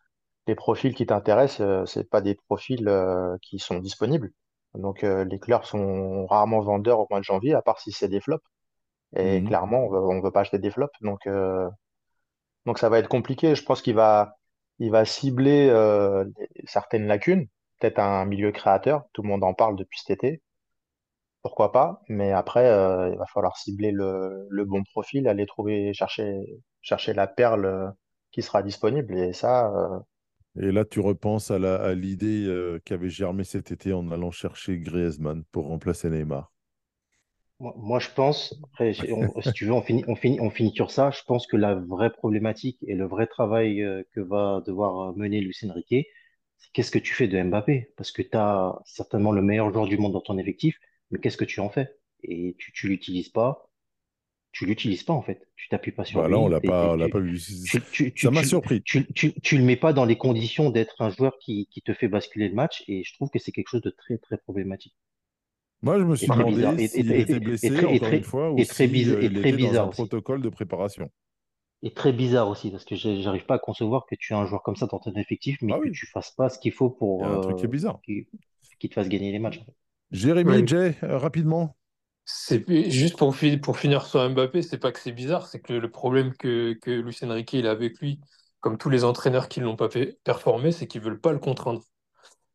les profils qui t'intéressent, euh, c'est pas des profils euh, qui sont disponibles. Donc, euh, les clubs sont rarement vendeurs au mois de janvier, à part si c'est des flops. Et Mhm. clairement, on on veut pas acheter des flops. Donc, euh, donc ça va être compliqué. Je pense qu'il va, il va cibler euh, certaines lacunes. Peut-être un milieu créateur. Tout le monde en parle depuis cet été. Pourquoi pas? Mais après, euh, il va falloir cibler le, le bon profil, aller trouver, chercher, chercher la perle euh, qui sera disponible. Et ça, euh, Et là, tu repenses à l'idée euh, qui avait germé cet été en allant chercher Griezmann pour remplacer Neymar. Moi, moi, je pense, après, j'ai- on- si tu veux, on finit, on finit, on finit sur ça. Je pense que la vraie problématique et le vrai travail euh, que va devoir mener Luis Enrique, c'est qu'est-ce que tu fais de Mbappé? Parce que tu as certainement le meilleur joueur du monde dans ton effectif, mais qu'est-ce que tu en fais? Et tu, tu l'utilises pas, tu l'utilises pas en fait. Tu t'appuies pas sur Bah là, on l'a pas, l'a pas vu. Ça m'a surpris. tu, tu, tu le mets pas dans les conditions d'être un joueur qui, qui te fait basculer le match, et je trouve que c'est quelque chose de très, très problématique. Moi, je me suis bah, demandé Et, et, s'il était et blessé, très, et encore une très, fois, ou et très, si euh, il très était dans un bizarre aussi. protocole de préparation. Et très bizarre aussi, parce que j'arrive pas à concevoir que tu as un joueur comme ça dans ton effectif, mais Ah que tu fasses pas ce qu'il faut il y pour a un truc qui est euh, bizarre. qu'il qu'il te fasse gagner les matchs. en fait. Jérémy, Ouais, Jay, euh, rapidement. C'est juste pour, fi- pour finir sur Mbappé, c'est pas que c'est bizarre, c'est que le problème que, que Luis Enrique il a avec lui, comme tous les entraîneurs qui l'ont pas fait performer, c'est qu'ils veulent pas le contraindre.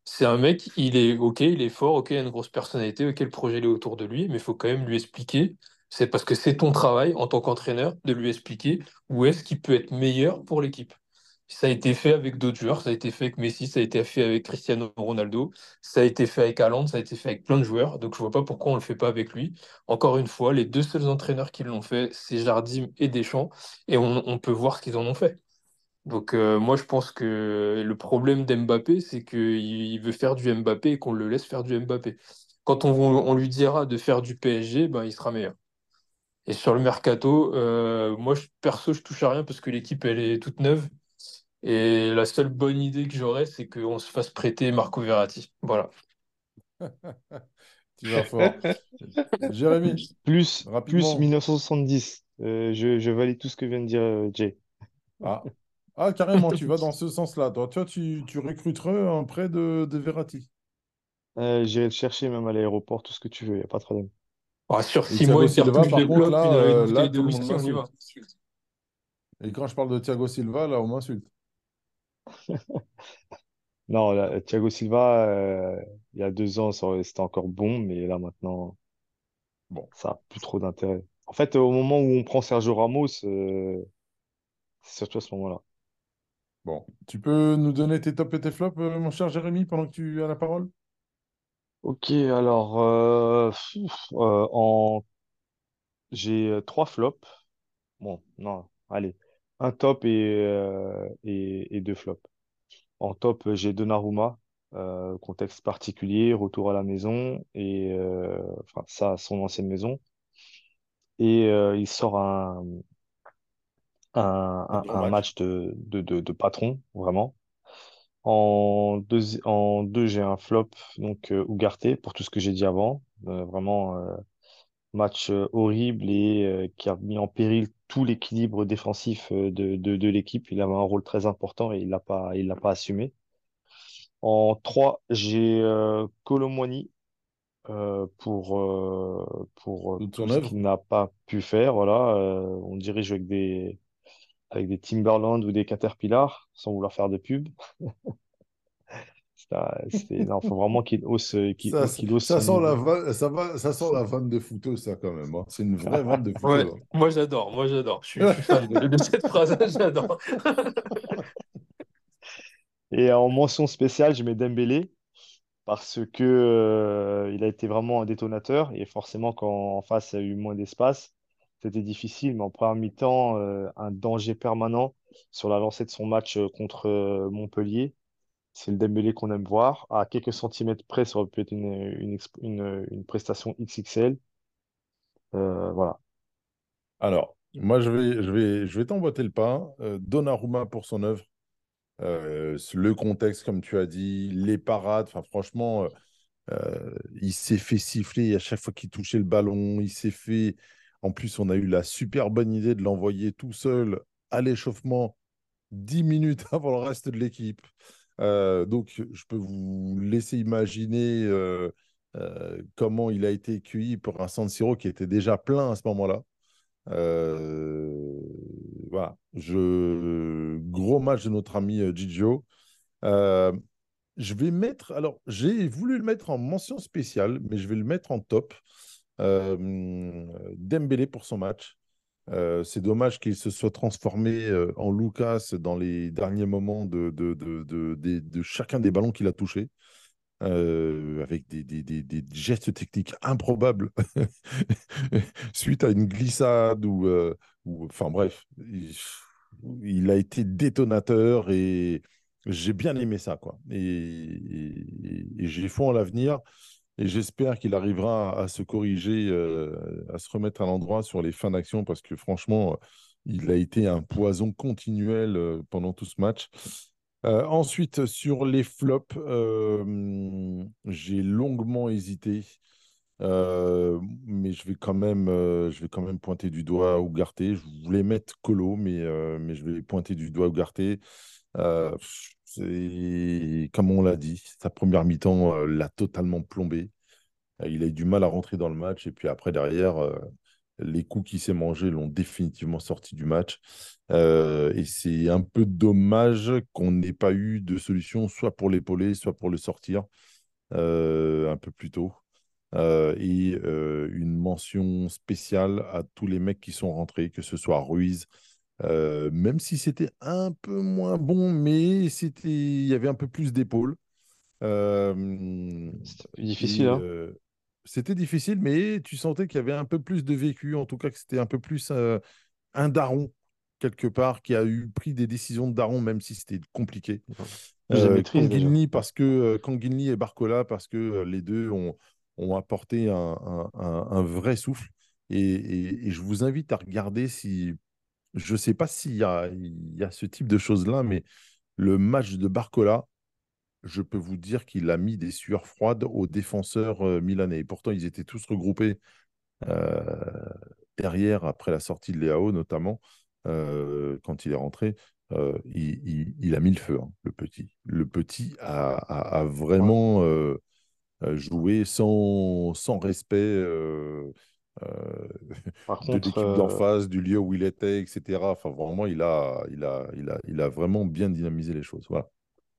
C'est un mec, il est ok, il est fort, ok, il a une grosse personnalité, ok, le projet il est autour de lui, mais il faut quand même lui expliquer. C'est parce que c'est ton travail en tant qu'entraîneur de lui expliquer où est-ce qu'il peut être meilleur pour l'équipe. Ça a été fait avec d'autres joueurs, ça a été fait avec Messi, ça a été fait avec Cristiano Ronaldo, ça a été fait avec Haaland, ça a été fait avec plein de joueurs. Donc je vois pas pourquoi on le fait pas avec lui. Encore une fois, les deux seuls entraîneurs qui l'ont fait, c'est Jardim et Deschamps, et on, peut voir ce qu'ils en ont fait. Donc euh, moi je pense que le problème d'Mbappé, c'est qu'il il veut faire du Mbappé et qu'on le laisse faire du Mbappé. Quand on, lui dira de faire du PSG, ben, il sera meilleur. Et sur le mercato, euh, moi perso je touche à rien parce que l'équipe elle est toute neuve. Et la seule bonne idée que j'aurais, c'est qu'on se fasse prêter Marco Verratti. Voilà. Tu vas fort. Jérémy, Plus, plus rapidement. 1970. Euh, je, je valide tout ce que vient de dire euh, Jay. Ah. ah, carrément, tu vas dans ce sens-là. Toi, toi tu, tu recruterais un prêt de, de Verratti? Euh, j'irai te chercher même à l'aéroport, tout ce que tu veux, il n'y a pas de problème. Ah, sur six mois, Thiago une Silva, par de contre, là, là, bouteille de tout le monde whisky, on y va. m'insulte. Et quand je parle de Thiago Silva, là, on m'insulte. Non, là, Thiago Silva, euh, il y a deux ans, ça c'était encore bon, mais là maintenant, Bon, ça n'a plus trop d'intérêt. En fait, au moment où on prend Sergio Ramos, euh, c'est surtout à ce moment-là. bon. Tu peux nous donner tes tops et tes flops, euh, mon cher Jérémy, pendant que tu as la parole? Ok, alors, euh, pff, euh, en... j'ai euh, trois flops. Bon, non, allez, un top et, euh, et, et deux flops. En top, euh, j'ai Donnarumma, euh, contexte particulier, retour à la maison, et euh, enfin, ça, son ancienne maison. Et il sort un, un, Un un, gros un match. match de, de, de, de patron, vraiment. En deux, en deux j'ai un flop, donc Ugarte, pour tout ce que j'ai dit avant. Vraiment, match euh, horrible et euh, qui a mis en péril tout l'équilibre défensif euh, de, de, de l'équipe. Il avait un rôle très important et il l'a pas, il l'a pas assumé. En trois, j'ai euh, euh, pour, euh, pour tout ce qu'il n'a pas pu faire. Voilà, on dirige avec des, avec des Timberland ou des Caterpillar, sans vouloir faire de pub. Non, faut vraiment qu'il hausse, euh, Ça, hausse ça sent la vanne, ça va, ça sent la vanne de footeuse, ça, quand même. hein. C'est une vraie vanne de Ouais, footeuse. moi j'adore, moi j'adore. Je suis, je suis fan de, de cette phrase, j'adore. Et en mention spéciale, je mets Dembélé parce que euh, il a été vraiment un détonateur et forcément quand en face il y a eu moins d'espace, c'était difficile. Mais en première mi-temps, euh, un danger permanent sur la lancée de son match euh, contre euh, Montpellier. C'est le Dembélé qu'on aime voir. À quelques centimètres près, ça aurait pu être une, une, une, prestation XXL. Euh, voilà. Alors, moi, je vais, je vais, je vais t'emboîter le pas. Euh, Donnarumma pour son œuvre. Euh, le contexte, comme tu as dit, les parades. Enfin, franchement, euh, il s'est fait siffler à chaque fois qu'il touchait le ballon. Il s'est fait. En plus, on a eu la super bonne idée de l'envoyer tout seul à l'échauffement 10 minutes avant le reste de l'équipe. Euh, donc, je peux vous laisser imaginer euh, euh, comment il a été accueilli pour un San Siro qui était déjà plein à ce moment-là. Voilà, gros match de notre ami Gigio. Je vais mettre, alors j'ai voulu le mettre en mention spéciale, mais je vais le mettre en top. Dembélé pour son match. Euh, c'est dommage qu'il se soit transformé euh, en Lucas dans les derniers moments de, chacun des ballons qu'il a touchés, euh, avec des, gestes techniques improbables suite à une glissade ou, enfin bref, il, a été détonateur et j'ai bien aimé ça quoi. Et, et- et j'ai foi en l'avenir. Et j'espère qu'il arrivera à, se corriger, euh, à se remettre à l'endroit sur les fins d'action parce que franchement, euh, il a été un poison continuel euh, pendant tout ce match. Ensuite, sur les flops, j'ai longuement hésité, mais je vais quand même, je vais quand même pointer du doigt Ugarte. Je voulais mettre Colo, mais, mais je vais pointer du doigt. Euh, c'est comme on l'a dit, sa première mi-temps euh, l'a totalement plombé. Euh, Il a eu du mal à rentrer dans le match et puis après derrière, euh, les coups qu'il s'est mangés l'ont définitivement sorti du match. Et c'est un peu dommage qu'on n'ait pas eu de solution, soit pour l'épauler, soit pour le sortir un peu plus tôt. Et une mention spéciale à tous les mecs qui sont rentrés, que ce soit Ruiz, euh, même si c'était un peu moins bon, mais c'était, il y avait un peu plus d'épaules. Euh, C'est difficile, et hein? c'était difficile, mais tu sentais qu'il y avait un peu plus de vécu, en tout cas que c'était un peu plus un daron, quelque part, qui a eu pris des décisions de daron, même si c'était compliqué. Euh. Canguilny, parce que, Canguilny et Barcola, parce que les deux ont, ont apporté un, un- un- un vrai souffle. Et, et- et je vous invite à regarder si. Je ne sais pas s'il y a, il y a ce type de choses-là, mais le match de Barcola, je peux vous dire qu'il a mis des sueurs froides aux défenseurs euh, milanais. Et pourtant, ils étaient tous regroupés euh, derrière, après la sortie de Léao, notamment, euh, quand il est rentré. il, il- il a mis le feu, hein, le petit. Le petit a, a- a Ouais. vraiment. sans, sans respect euh, Par de contre, l'équipe d'en euh, face, du lieu où il était, etc. Enfin, vraiment, il a, il a, il a, il a vraiment bien dynamisé les choses. Voilà.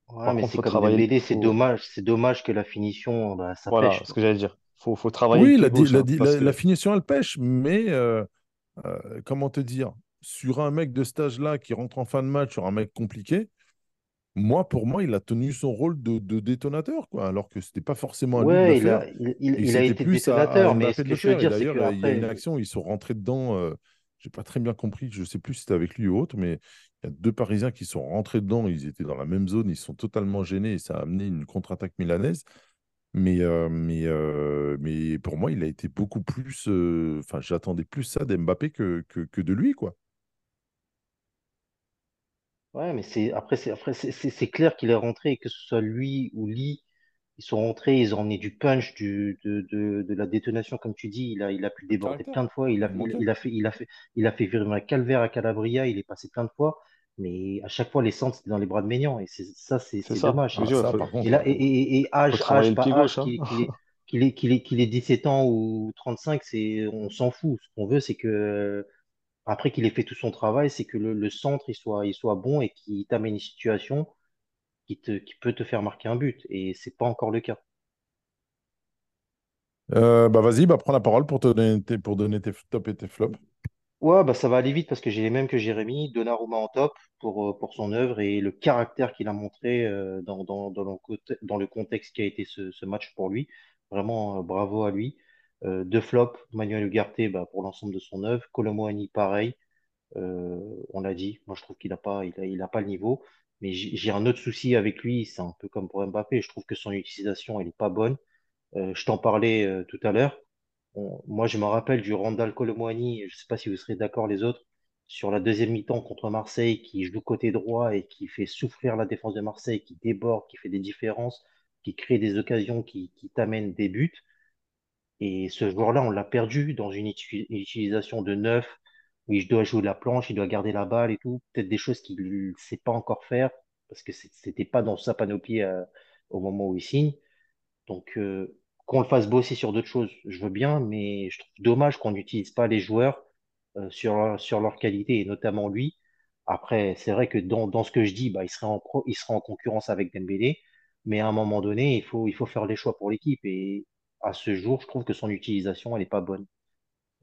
Ouais, par mais contre, c'est faut travailler, c'est dommage, c'est dommage que la finition, bah, ça voilà, pêche, ce que j'allais dire. Faut, faut travailler le Oui, la, gauche, la, hein, la- la que finition, elle pêche, mais euh, euh, comment te dire, sur un mec de cet âge-là qui rentre en fin de match, sur un mec compliqué, moi, pour moi, il a tenu son rôle de, de détonateur, quoi, alors que c'était pas forcément à lui de le il faire a, il, a été plus à, à détonateur, mais ce que je veux dire, c'est il y a une action, ils sont rentrés dedans, euh, j'ai pas très bien compris, je sais plus si c'était avec lui ou autre, mais il y a deux Parisiens qui sont rentrés dedans, ils étaient dans la même zone, ils sont totalement gênés et ça a amené une contre-attaque milanaise. Mais, euh, mais, euh, mais pour moi, il a été beaucoup plus. euh, Enfin, j'attendais plus ça d'Mbappé que, que, que de lui, quoi. Ouais, mais c'est après, c'est après, c'est c'est- c'est clair qu'il est rentré, que ce soit lui ou Lee, ils sont rentrés, ils ont emmené du punch, du, de, de, de la détonation, comme tu dis. Il a, il a pu Du déborder caractère. plein de fois. Il a, il, a fait, il a fait, il a fait virer un calvaire à Calabria. Il est passé plein de fois, mais à chaque fois, les centres, c'était dans les bras de Maignan. Et c'est ça, c'est c'est c'est ça. dommage. Je veux Ah, dire, ça, faut, par Et contre, là, ouais. et, et, et faut âge, travailler âge, le pas pied âge, gauche, hein. qu'il est, qu'il est, qu'il est, qu'il est, qu'il ait 17 ans ou 35, c'est, on s'en fout. Ce qu'on veut, c'est que, après qu'il ait fait tout son travail, c'est que le, le centre, il soit, il soit bon et qu'il t'amène une situation qui te, qui peut te faire marquer un but. Et c'est pas encore le cas. Euh, bah, vas-y, bah, prends la parole pour te donner tes, pour donner tes tops et tes flops. Ouais, bah ça va aller vite parce que j'ai les mêmes que Jérémy, Donnarumma en top pour, euh, pour son œuvre et le caractère qu'il a montré euh, dans, dans, dans, le, côté- dans le contexte qui a été ce, ce match pour lui. Vraiment, bravo à lui. Euh, deux flops, Manuel Ugarte bah, pour l'ensemble de son œuvre. Kolo Muani, pareil. Euh, on l'a dit, moi je trouve qu'il n'a pas, le niveau. Mais j'ai un autre souci avec lui, c'est un peu comme pour Mbappé. Je trouve que son utilisation, elle est pas bonne. Euh, je t'en parlais tout à l'heure. Moi, je me rappelle du Randal Colomwani, je ne sais pas si vous serez d'accord les autres, sur la deuxième mi-temps contre Marseille, qui joue côté droit et qui fait souffrir la défense de Marseille, qui déborde, qui fait des différences, qui crée des occasions, qui, t'amènent des buts. Et ce joueur-là, on l'a perdu dans une uti- utilisation de neuf, où il doit jouer de la planche, il doit garder la balle et tout. Peut-être des choses qu'il ne sait pas encore faire, parce que c'était pas dans sa panoplie euh, au moment où il signe. Donc, euh, qu'on le fasse bosser sur d'autres choses, je veux bien, mais je trouve dommage qu'on n'utilise pas les joueurs euh, sur, sur leur qualité, et notamment lui. Après, c'est vrai que dans, dans ce que je dis, bah, il serait en, pro- il serait en concurrence avec Dembélé, mais à un moment donné, il faut, il faut faire les choix pour l'équipe. Et à ce jour, je trouve que son utilisation, elle n'est pas bonne.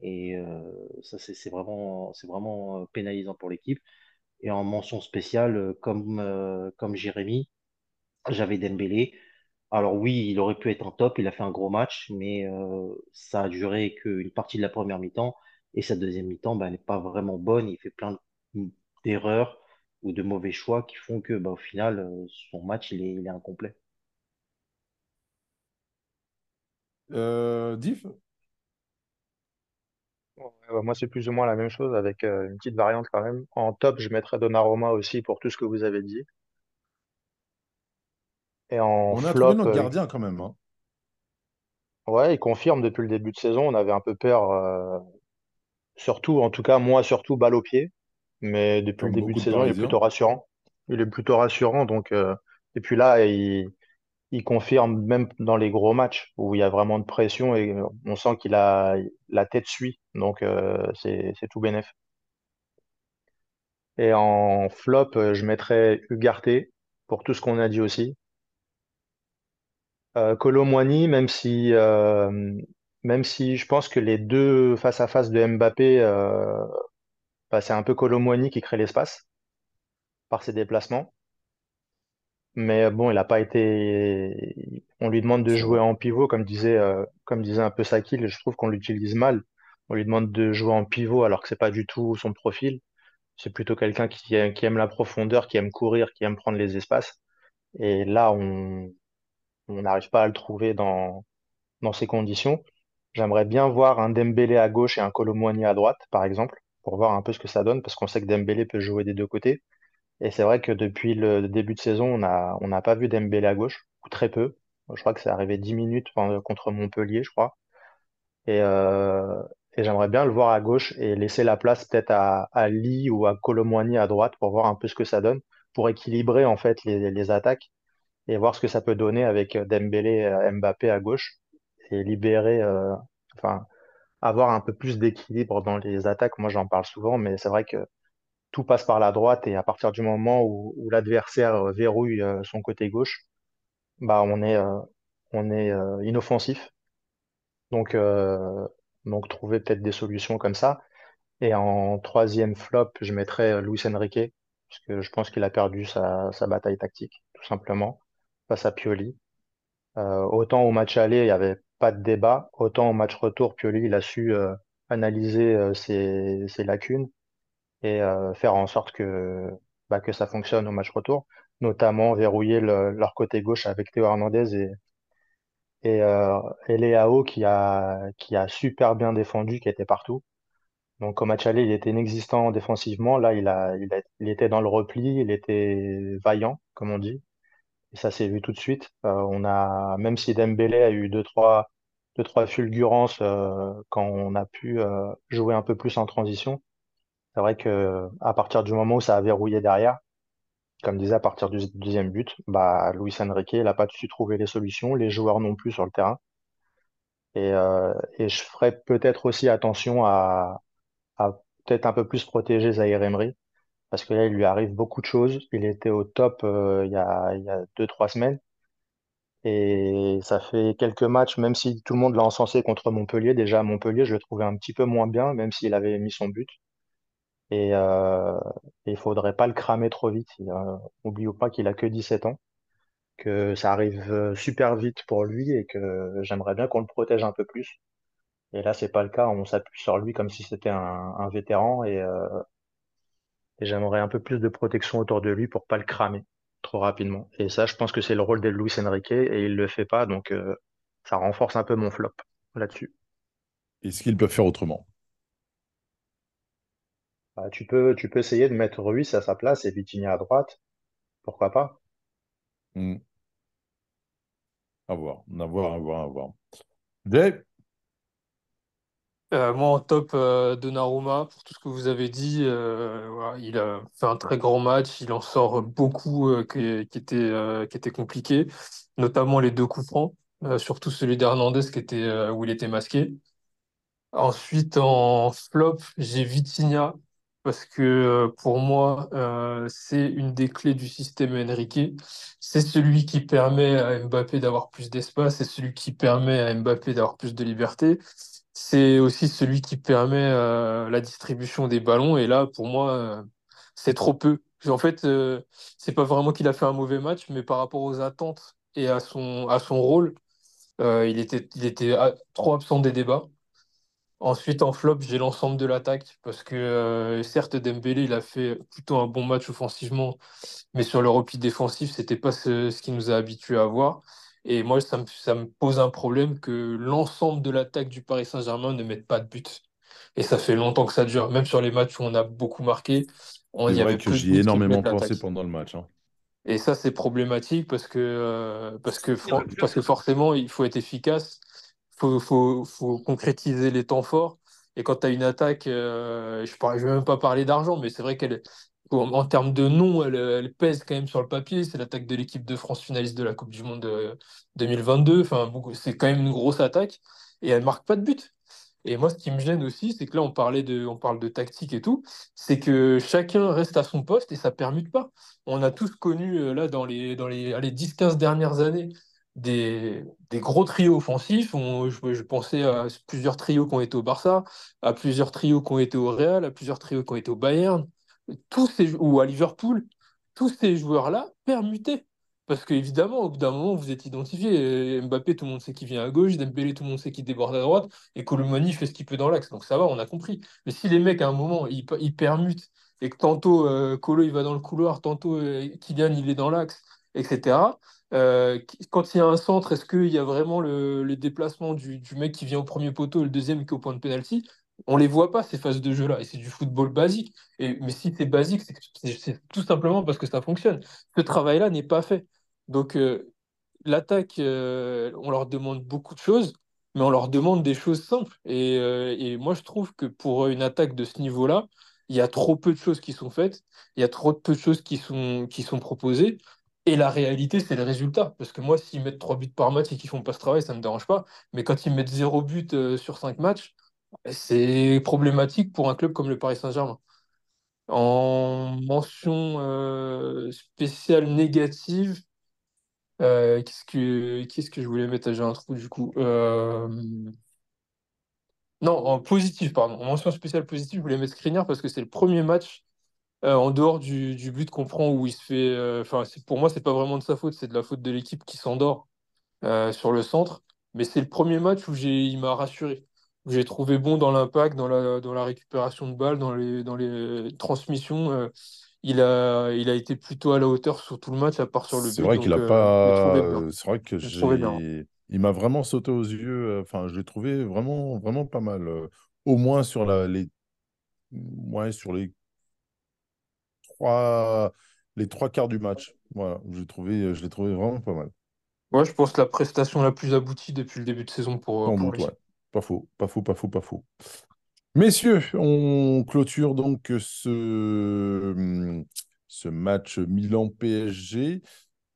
Et euh, ça, c'est vraiment, euh, pénalisant pour l'équipe. Et en mention spéciale, euh, comme, comme Jérémy, j'avais Dembélé. Alors oui, il aurait pu être en top, il a fait un gros match, mais ça a duré qu'une partie de la première mi-temps et sa deuxième mi-temps, bah, elle n'est pas vraiment bonne. Il fait plein de- d'erreurs ou de mauvais choix qui font que bah, au final, son match, il est incomplet. Euh, Diff? Ouais, bah, moi, c'est plus ou moins la même chose avec euh, une petite variante quand même. En top, je mettrais Donnarumma aussi pour tout ce que vous avez dit. Et en On a trouvé flop, notre euh, gardien quand même. hein. ouais, il confirme depuis le début de saison. On avait un peu peur, euh, surtout, en tout cas, moi, surtout balle au pied. Mais depuis le Comme début de beaucoup de saison, il est Parisiens. plutôt rassurant. Il est plutôt rassurant. Donc, euh, et puis là, il, il confirme même dans les gros matchs où il y a vraiment de pression et on sent qu'il a la tête suit. Donc, euh, c'est, tout bénef. Et en flop, euh, je mettrais Ugarte pour tout ce qu'on a dit aussi. Euh, Kolo Muani, même si, euh, même si je pense que les deux face à face de Mbappé, euh, bah, c'est un peu Kolo Muani qui crée l'espace par ses déplacements. Mais bon, il n'a pas été. On lui demande de jouer en pivot, comme disait, euh, un peu Sakil. Je trouve qu'on l'utilise mal. On lui demande de jouer en pivot alors que c'est pas du tout son profil. C'est plutôt quelqu'un qui, aime- la profondeur, qui aime courir, qui aime prendre les espaces. Et là, on n'arrive pas à le trouver dans, dans ces conditions. J'aimerais bien voir un Dembélé à gauche et un Muani à droite, par exemple, pour voir un peu ce que ça donne, parce qu'on sait que Dembélé peut jouer des deux côtés. Et c'est vrai que depuis le début de saison, on a, on n'a pas vu Dembélé à gauche, ou très peu. Je crois que c'est arrivé 10 minutes contre Montpellier, je crois. Et, euh, et j'aimerais bien le voir à gauche et laisser la place peut-être à, à Lee ou à Kolo Muani à droite pour voir un peu ce que ça donne, pour équilibrer en fait les, les attaques et voir ce que ça peut donner avec Dembélé, Mbappé à gauche et libérer, euh, enfin, avoir un peu plus d'équilibre dans les attaques. Moi, j'en parle souvent, mais c'est vrai que tout passe par la droite et à partir du moment où, l'adversaire euh, verrouille euh, son côté gauche, bah, on est, euh, on est inoffensif. Donc, donc trouver peut-être des solutions comme ça. Et en troisième flop, je mettrais Luis Enrique, parce que je pense qu'il a perdu sa, sa bataille tactique, tout simplement, face à Pioli. Autant au match aller, il n'y avait pas de débat, autant au match retour, Pioli, il a su analyser ses, ses lacunes et euh, faire en sorte que, bah, que ça fonctionne au match retour, notamment verrouiller le- leur côté gauche avec Théo Hernandez et, et, euh, et Leao qui a, qui a super bien défendu, qui était partout. Donc au match aller, il était inexistant défensivement. Là, il a, il a- il était dans le repli, il était vaillant, comme on dit. Et ça s'est vu tout de suite. Euh, on a, même si Dembélé a eu deux, trois, deux, trois fulgurances euh, quand on a pu euh, jouer un peu plus en transition, c'est vrai que à partir du moment où ça a verrouillé derrière, comme disait, à partir du deuxième but, bah, Luis Enrique, n'a pas su trouver les solutions, les joueurs non plus sur le terrain. Et, euh, je ferais peut-être aussi attention à, peut-être un peu plus protéger Zaïre Emery, parce que là, il lui arrive beaucoup de choses. Il était au top euh, il y a, il y a deux, trois semaines. Et ça fait quelques matchs, même si tout le monde l'a encensé contre Montpellier. Déjà, à Montpellier, je le trouvais un petit peu moins bien, même s'il avait mis son but. Et euh, et il faudrait pas le cramer trop vite. Euh, N'oublions pas qu'il a que 17 ans, que ça arrive euh, super vite pour lui et que j'aimerais bien qu'on le protège un peu plus. Et là, c'est pas le cas. On s'appuie sur lui comme si c'était un, vétéran et, euh, j'aimerais un peu plus de protection autour de lui pour pas le cramer trop rapidement. Et ça, je pense que c'est le rôle de Luis Enrique et il le fait pas, donc euh, ça renforce un peu mon flop là-dessus. Est-ce qu'ils peuvent faire autrement? Bah, tu peux, tu peux essayer de mettre Ruiz à sa place et Vitinha à droite, pourquoi pas? Hmm. À voir, à voir, à voir, à voir. Jay? Euh, moi, en top, euh, Donnarumma, pour tout ce que vous avez dit, euh, voilà, il a fait un très grand match. Il en sort beaucoup euh, qui, qui euh, compliqués, notamment les deux coups francs, euh, surtout celui d'Hernandez qui était, euh, où il était masqué. Ensuite, en flop, j'ai Vitinha, parce que euh, pour moi, euh, c'est une des clés du système Enrique. C'est celui qui permet à Mbappé d'avoir plus d'espace, c'est celui qui permet à Mbappé d'avoir plus de liberté. C'est aussi celui qui permet euh, la distribution des ballons. Et là, pour moi, c'est trop peu. En fait, c'est pas vraiment qu'il a fait un mauvais match, mais par rapport aux attentes et à son, à son rôle, il était, il était ah, trop absent des débats. Ensuite, en flop, j'ai l'ensemble de l'attaque parce que euh, certes, Dembélé, il a fait plutôt un bon match offensivement, mais sur le repli défensif, c'était pas ce, ce qui nous a habitués à voir. Et moi, ça me, ça me pose un problème que l'ensemble de l'attaque du Paris Saint-Germain ne mette pas de but. Et ça fait longtemps que ça dure. Même sur les matchs où on a beaucoup marqué, on, y vrai avait que plus de j'y ai énormément pensé pendant le match. hein. Et ça, c'est problématique parce que, euh, parce que, parce que forcément, il faut être efficace, faut, faut, faut concrétiser les temps forts. Et quand tu as une attaque, euh, je ne vais même pas parler d'argent, mais c'est vrai qu'elle, en, termes de nom, elle, elle pèse quand même sur le papier. C'est l'attaque de l'équipe de France finaliste de la Coupe du Monde euh, 2022. Enfin, beaucoup- c'est quand même une grosse attaque et elle marque pas de but. Et moi, ce qui me gêne aussi, c'est que là, on parlait de, on parle de tactique et tout, c'est que chacun reste à son poste et ça permute pas. On a tous connu, euh, là, dans les, dans les, allez, 10-15 dernières années, des, gros trios offensifs. Je, pensais à plusieurs trios qui ont été au Barça, à plusieurs trios qui ont été au Real, à plusieurs trios qui ont été au Bayern, tous ces, ou à Liverpool. Tous ces joueurs-là permutaient. Parce qu'évidemment, au bout d'un moment, vous êtes identifié. Mbappé, tout le monde sait qu'il vient à gauche. Dembélé, tout le monde sait qu'il déborde à droite. Et Colomani fait ce qu'il peut dans l'axe. Donc ça va, on a compris. Mais si les mecs, à un moment, ils, ils permutent et que tantôt euh, Colo il va dans le couloir, tantôt euh, Kylian il est dans l'axe, etc. Euh, quand il y a un centre, est-ce qu'il y a vraiment le, le déplacement du, mec qui vient au premier poteau et le deuxième qui est au point de pénalty? On les voit pas ces phases de jeu-là, et c'est du football basique. Mais si c'est basique, c'est tout simplement parce que ça fonctionne. Ce travail-là n'est pas fait. Donc euh, l'attaque, euh, on leur demande beaucoup de choses, mais on leur demande des choses simples. Et, moi, je trouve que pour une attaque de ce niveau-là, il y a trop peu de choses qui sont faites, il y a trop peu de choses qui sont proposées. Et la réalité, c'est le résultat. Parce que moi, s'ils mettent 3 buts par match et qu'ils font pas ce travail, ça me dérange pas. Mais quand ils mettent 0 but euh, sur 5 matchs, c'est problématique pour un club comme le Paris Saint-Germain. En mention euh, spéciale négative, euh, qu'est-ce que, qu'est-ce que je voulais mettre? J'ai un trou du coup. Non, en positif, pardon. En mention spéciale positive, je voulais mettre Skriniar parce que c'est le premier match euh, en dehors du, du but qu'on prend où il se fait. euh, Enfin, c'est- pour moi, c'est pas vraiment de sa faute, c'est de la faute de l'équipe qui s'endort euh, sur le centre. Mais c'est le premier match où il m'a rassuré. J'ai trouvé bon dans l'impact, dans la, dans la récupération de balles, dans les, dans les transmissions. il a, il a été plutôt à la hauteur sur tout le match, à part sur le C'est but. vrai qu'il a pas. C'est vrai que J'ai. Il m'a vraiment sauté aux yeux. Enfin, je l'ai trouvé vraiment, vraiment pas mal. Au moins sur la, les, ouais, sur les trois, les trois quarts du match. Voilà, je l'ai trouvé, je l'ai trouvé vraiment pas mal. Ouais, je pense la prestation la plus aboutie depuis le début de saison pour, pour doute, lui. ouais. Pas faux, pas faux, pas faux, pas faux. Messieurs, on clôture donc ce, ce match Milan-PSG.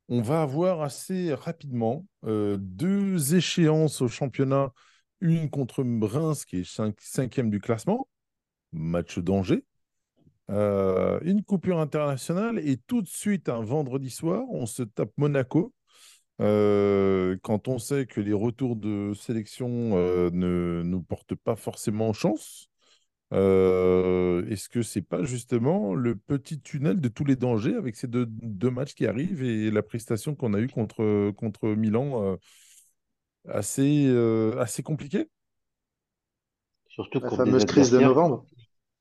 On va avoir assez rapidement euh, deux échéances au championnat. Une contre Reims, qui est cinq- cinquième du classement, match d'Angers. Euh, une coupure internationale et tout de suite, un vendredi soir, on se tape Monaco. Euh, quand on sait que les retours de sélection euh, ne nous portent pas forcément chance, euh, est-ce que c'est pas justement le petit tunnel de tous les dangers avec ces deux, deux matchs qui arrivent et la prestation qu'on a eue contre, contre Milan euh, assez, euh, assez compliquée? Surtout La fameuse crise de novembre.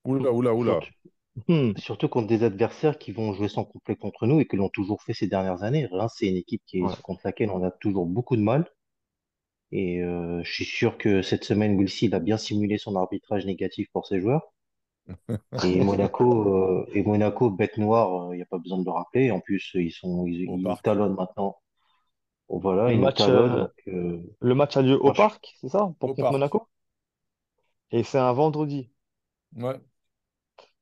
Oula, oula, oula. Surtout, Hmm. surtout contre des adversaires qui vont jouer sans complet contre nous et que l'ont toujours fait ces dernières années. Reims, c'est une équipe qui est, Ouais. contre laquelle on a toujours beaucoup de mal. Et euh, je suis sûr que cette semaine, Wilson il a bien simulé son arbitrage négatif pour ses joueurs. Et Monaco, euh, et Monaco, bête noire, il n'y a pas besoin de le rappeler. En plus, ils sont, ils, Au ils nous parc. talonnent maintenant. Bon, voilà, Le ils nous match, talonnent. euh, Donc, euh, le match a lieu au moi, je- parc, c'est ça, pour Au contre parc. Monaco? Et c'est un vendredi. Ouais.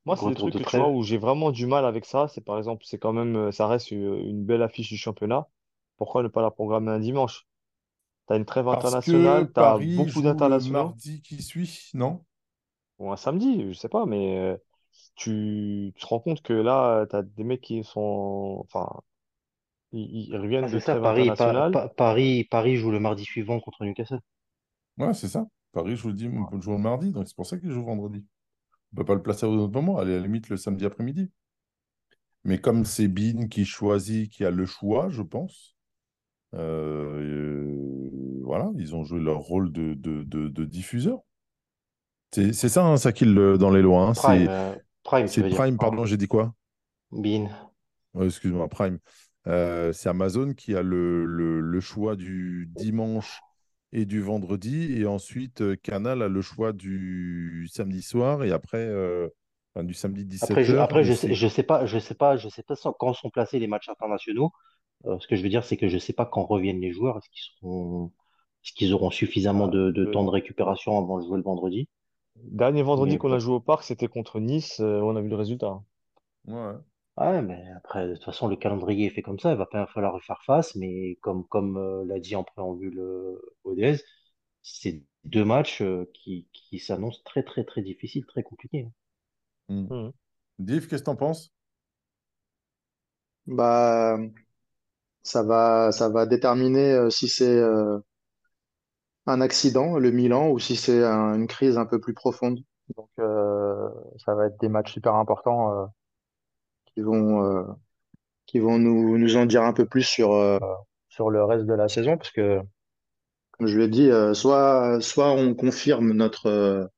Moi, c'est des retour trucs de que tu vois trêve. où j'ai vraiment du mal avec ça. C'est par exemple, c'est quand même, euh, ça reste une, une belle affiche du championnat. Pourquoi ne pas la programmer un dimanche? T'as une trêve Parce que internationale, t'as Paris beaucoup joue le d'internationaux. mardi qui suit, non? Ou un samedi, je sais pas, mais euh, tu, tu te rends compte que là, t'as des mecs qui sont, enfin, ils, ils reviennent Ah, de c'est ça, trêve Paris, Pa- internationale. Pa- Paris, Paris joue le mardi suivant contre Newcastle. Ouais, c'est ça. Paris joue le, dim- joue le mardi, donc c'est pour ça qu'il joue vendredi. On peut pas le placer à un autre moment, à la limite le samedi après-midi. Mais comme c'est Bean qui choisit, qui a le choix, je pense, euh, voilà, ils ont joué leur rôle de, de, de- de diffuseur. C'est ça, hein, ça qu'il le- dans les lois. hein, Prime, C'est euh, Prime, pardon, j'ai dit quoi? Bean. Ouais, excuse-moi, Prime. Euh, c'est Amazon qui a le, le- le choix du dimanche et du vendredi, et ensuite euh, Canal a le choix du samedi soir, et après, euh, enfin, du samedi Après, je, 17h. après, je sais, c'est je sais pas, je sais pas, je sais pas quand sont placés les matchs internationaux. Euh, ce que je veux dire, c'est que je sais pas quand reviennent les joueurs. Est-ce qu'ils seront, est-ce qu'ils auront suffisamment Ah, de, de temps de récupération avant de jouer le vendredi? dernier vendredi qu'on a joué au parc, c'était contre Nice. euh, on a vu le résultat. Ouais. Ouais, mais après, de toute façon, le calendrier est fait comme ça. Il va pas falloir y faire face. Mais comme, comme euh, l'a dit en préambule euh, Odez, c'est deux matchs euh, qui, qui s'annoncent très, très, très difficiles, très compliqués. Hmm. Mhm. Div, qu'est-ce que t'en penses? Bah, ça va, ça va déterminer euh, si c'est euh, un accident, le Milan, ou si c'est un- une crise un peu plus profonde. Donc, euh, ça va être des matchs super importants euh, qui vont, euh, qui vont nous, nous en dire un peu plus sur, euh, sur le reste de la saison, parce que, comme je l'ai dit, euh, soit, soit on confirme notre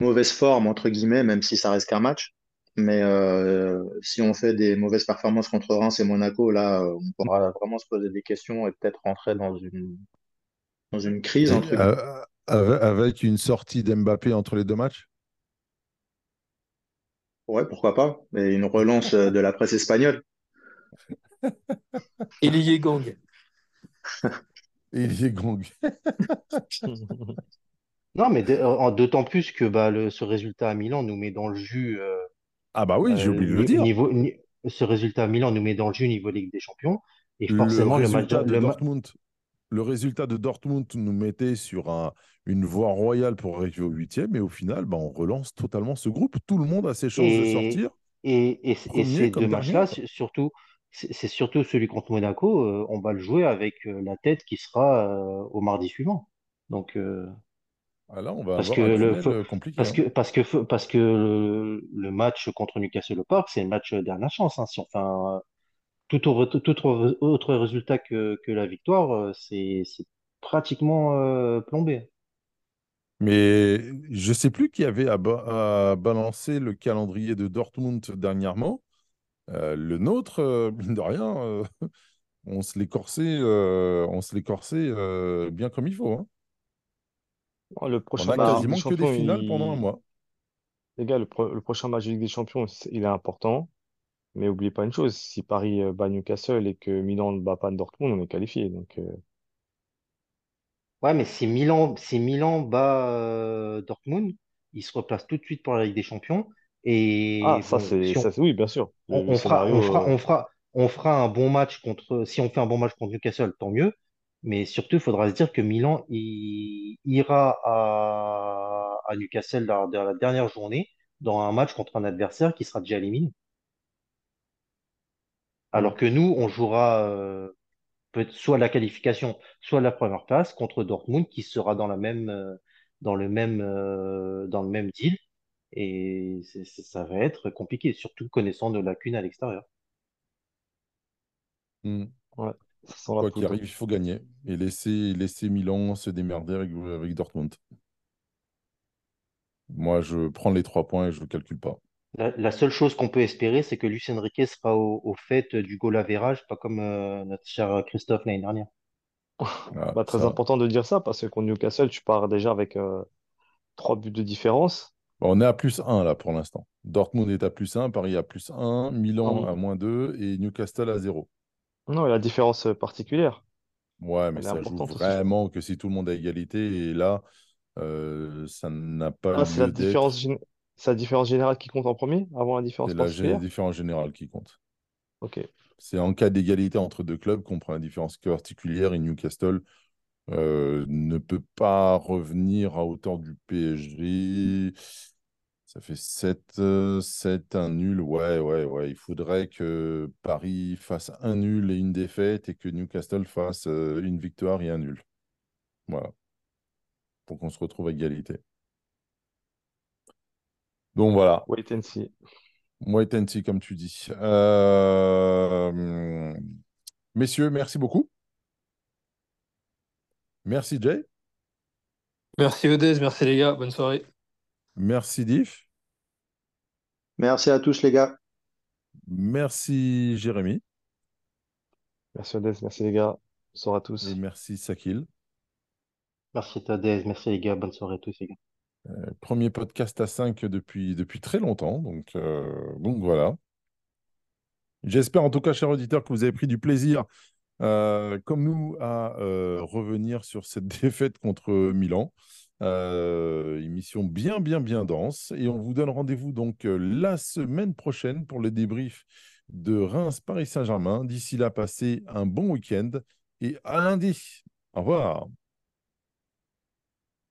mauvaise forme, entre guillemets, même si ça reste qu'un match. Mais euh, si on fait des mauvaises performances contre Reims et Monaco, là, on pourra vraiment se poser des questions et peut-être rentrer dans une, dans une crise, entre euh, avec une sortie d'Mbappé entre les deux matchs? Ouais, pourquoi pas. Et une relance euh, de la presse espagnole. Et les Gang. Et les gangs. Non, mais en- d'autant plus que bah, le, ce résultat à Milan nous met dans le jus euh, Ah bah oui, j'ai euh, oublié de le dire. niveau, ni- ce résultat à Milan nous met dans le au niveau Ligue des Champions. Et forcément, le match, de le Dortmund, le résultat de Dortmund nous mettait sur un- une voie royale pour arriver au huitième, et au final, bah, on relance totalement ce groupe. Tout le monde a ses chances de sortir, et, et, et ces deux matchs-là, surtout, c'est surtout celui contre Monaco, euh, on va le jouer avec euh, la tête qui sera euh, au mardi suivant. Donc, Ah, là, on va parce avoir que le, compliqué. parce hein. que, parce que, faut- parce que le, le match contre Newcastle Park, c'est le match dernière chance. Hein. Si on fait un, tout autre, tout autre, autre résultat que, que la victoire, euh, c'est pratiquement euh, plombé. Mais je ne sais plus qui avait à, ba- à balancer le calendrier de Dortmund dernièrement. Euh, le nôtre, euh, mine de rien, euh, on se l'est corsé, euh, on se corsé euh, bien comme il faut. hein. Oh, Le On prochain a match de Bah, Ligue des quasiment que des Champions, finales pendant un mois. les gars, le, pro- le prochain match de Ligue des Champions, il est important. Mais n'oubliez pas une chose, si Paris euh, bat Newcastle et que Milan ne bat pas Dortmund, on est qualifié. Donc, euh, Ouais, mais si Milan, si Milan bat euh, Dortmund, il se replace tout de suite pour la Ligue des Champions. Ah, Et ça, bon, c'est, si on, ça, c'est- oui, bien sûr. Le, on, le on fera, on fera, on fera, on fera un bon match contre, si on fait un bon match contre Newcastle, tant mieux. Mais surtout, il faudra se dire que Milan il, ira à, à Newcastle dans, dans la dernière journée dans un match contre un adversaire qui sera déjà éliminé. Hmm. Alors que nous, on jouera euh, soit la qualification, soit la première place contre Dortmund qui sera dans la même, euh, dans le même, euh, dans le même deal. Et c'est- c'est- ça va être compliqué, surtout connaissant nos lacunes à l'extérieur. Mm. Ouais, ça sent la Quoi qu'il poudre. arrive, il faut gagner et laisser, laisser Milan se démerder avec, avec Dortmund. Moi, je prends les trois points et je ne calcule pas. La, la seule chose qu'on peut espérer, c'est que Luis Enrique sera au, au fait du goal average, pas comme euh, notre cher Christophe l'année dernière. Ah, Bah, très ça. important de dire ça parce que contre Newcastle, tu pars déjà avec euh, trois buts de différence. On est à plus 1 là pour l'instant. Dortmund est à plus 1, Paris à plus 1, Milan Ah, à moins 2 et Newcastle à 0. Non, la différence euh, particulière, Ouais, mais elle est ça joue importante aussi. vraiment que si tout le monde a égalité. Et là, euh, ça n'a pas Ah, c'est la lieu différence, d'être. gén- c'est la différence générale qui compte en premier, avant la différence C'est la différence générale qui compte. Ok. C'est en cas d'égalité entre deux clubs qu'on prend la différence particulière et Newcastle euh, ne peut pas revenir à hauteur du PSG. Ça fait 7, euh, 7, un nul. Ouais, ouais, ouais. Il faudrait que Paris fasse un nul et une défaite et que Newcastle fasse euh, une victoire et un nul. Voilà. Pour qu'on se retrouve à égalité. Donc voilà. Wait and see. Wait and see, comme tu dis. Euh, Messieurs, merci beaucoup. Merci Jay. Merci Odez, merci les gars, bonne soirée. Merci Diff. Merci à tous, les gars. Merci Jérémy. Merci Odès, merci les gars. Bonsoir à tous. Et merci Sakil. Merci Tadez, merci les gars, bonne soirée à tous les gars. Euh, Premier podcast à 5 depuis, depuis très longtemps. Donc, euh, voilà. J'espère en tout cas, chers auditeurs, que vous avez pris du plaisir, euh, comme nous, à euh, revenir sur cette défaite contre Milan. Émission bien, bien, bien dense. Et on vous donne rendez-vous donc la semaine prochaine pour le débrief de Reims-Paris Saint-Germain. D'ici là, passez un bon week-end et à lundi. Au revoir.